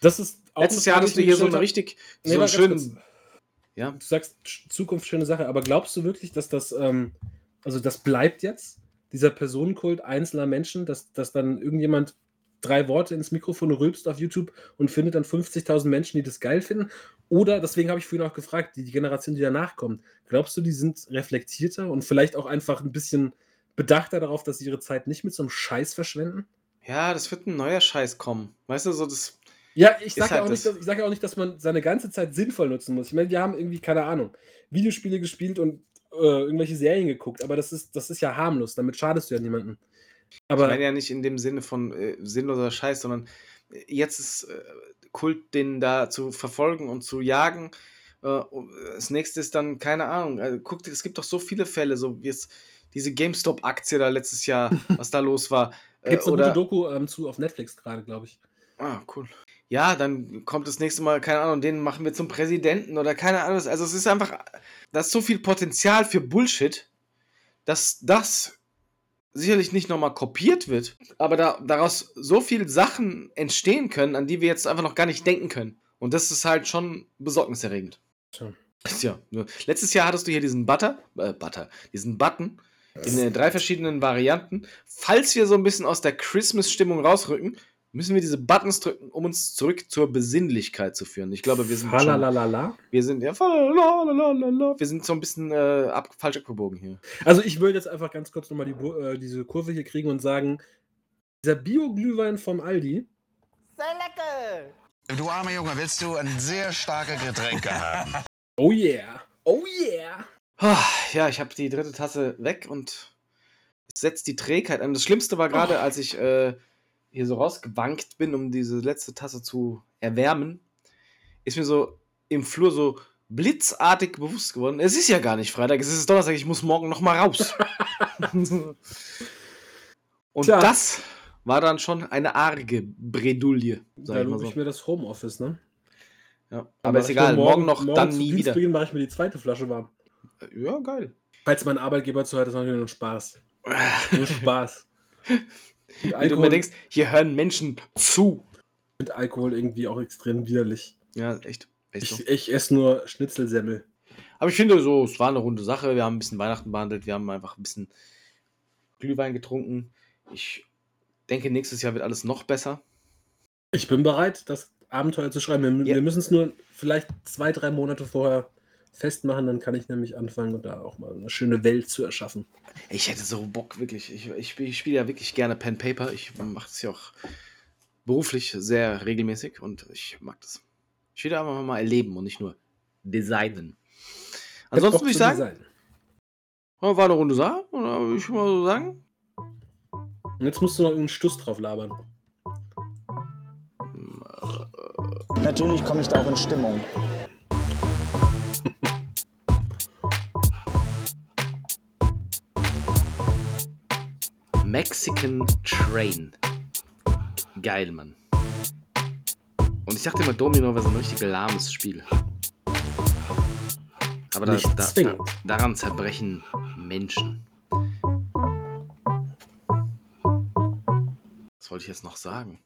Das ist Letztes Jahr hattest du hier so eine richtig nee, so einen schönen. Ja. Du sagst Zukunft, schöne Sache, aber glaubst du wirklich, dass das, ähm, also das bleibt jetzt? Dieser Personenkult einzelner Menschen, dass, dass dann irgendjemand drei Worte ins Mikrofon rülpst auf YouTube und findet dann 50.000 Menschen, die das geil finden? Oder, deswegen habe ich vorhin auch gefragt, die, die Generation, die danach kommt, glaubst du, die sind reflektierter und vielleicht auch einfach ein bisschen bedachter darauf, dass sie ihre Zeit nicht mit so einem Scheiß verschwenden? Ja, das wird ein neuer Scheiß kommen. Weißt du, so das. Ja, ich sage halt ja, sag ja auch nicht, dass man seine ganze Zeit sinnvoll nutzen muss. Ich meine, wir haben irgendwie, keine Ahnung, Videospiele gespielt und äh, irgendwelche Serien geguckt, aber das ist, das ist ja harmlos, damit schadest du ja niemandem. Aber ich meine ja nicht in dem Sinne von äh, sinnloser Scheiß, sondern äh, jetzt ist äh, Kult, den da zu verfolgen und zu jagen. Äh, das nächste ist dann, keine Ahnung, also, guck, es gibt doch so viele Fälle, so wie jetzt diese GameStop-Aktie da letztes Jahr, was da los war. Gibt es eine oder, gute Doku ähm, zu auf Netflix gerade, glaube ich. Ah, cool. Ja, dann kommt das nächste Mal, keine Ahnung, den machen wir zum Präsidenten oder keine Ahnung. Also es ist einfach, da ist so viel Potenzial für Bullshit, dass das sicherlich nicht nochmal kopiert wird, aber da, daraus so viele Sachen entstehen können, an die wir jetzt einfach noch gar nicht denken können. Und das ist halt schon besorgniserregend. Tja. Tja, letztes Jahr hattest du hier diesen Butter, äh, Butter, diesen Button in äh, drei verschiedenen Varianten. Falls wir so ein bisschen aus der Christmas-Stimmung rausrücken, müssen wir diese Buttons drücken, um uns zurück zur Besinnlichkeit zu führen. Ich glaube, wir sind schon, Falalalala. wir sind ja, wir sind so ein bisschen äh, ab, falsch abgebogen hier. Also ich würde jetzt einfach ganz kurz nochmal die, äh, diese Kurve hier kriegen und sagen, dieser Bio-Glühwein vom Aldi, Du armer Junge, willst du ein sehr starke Getränke haben? oh yeah, oh yeah. Ah, Ja, ich habe die dritte Tasse weg und setzt die Trägheit an. Das Schlimmste war gerade, als ich äh, hier so rausgewankt bin, um diese letzte Tasse zu erwärmen, ist mir so im Flur so blitzartig bewusst geworden. Es ist ja gar nicht Freitag, es ist Donnerstag, ich muss morgen noch mal raus. und Tja. das war dann schon eine arge Bredouille, sag Da ich so. ich mir das Homeoffice, ne? Ja. Aber ist egal, nur morgen, noch, dann zu nie wieder. Dienstbeginn mache ich mir die zweite Flasche warm. Ja, geil. Falls mein Arbeitgeber zuhört, ist natürlich nur Spaß. Nur Spaß. Mit Wie du mir Alkohol, denkst, hier hören Menschen zu. mit Alkohol irgendwie auch extrem widerlich. Ja, echt. echt so. Ich, ich esse nur Schnitzelsemmel. Aber ich finde so, es war eine runde Sache. Wir haben ein bisschen Weihnachten behandelt. Wir haben einfach ein bisschen Glühwein getrunken. Ich denke, nächstes Jahr wird alles noch besser. Ich bin bereit, das Abenteuer zu schreiben. Wir, Ja. wir müssen es nur vielleicht zwei, drei Monate vorher festmachen, dann kann ich nämlich anfangen, da auch mal eine schöne Welt zu erschaffen. Ich hätte so Bock, wirklich. Ich, ich, ich spiele ja wirklich gerne Pen Paper. Ich mache es ja auch beruflich sehr regelmäßig und ich mag das. Ich will einfach mal erleben und nicht nur designen. Ansonsten würde ich sagen, war eine runde Sache. Oder würde ich mal so sagen? Und jetzt musst du noch irgendeinen Stuss drauf labern. Natürlich komme ich da auch in Stimmung. Mexican Train. Geil, Mann. Und ich dachte immer, Domino wäre so ein richtig lahmes Spiel. Aber da, da, da, daran zerbrechen Menschen. Was wollte ich jetzt noch sagen?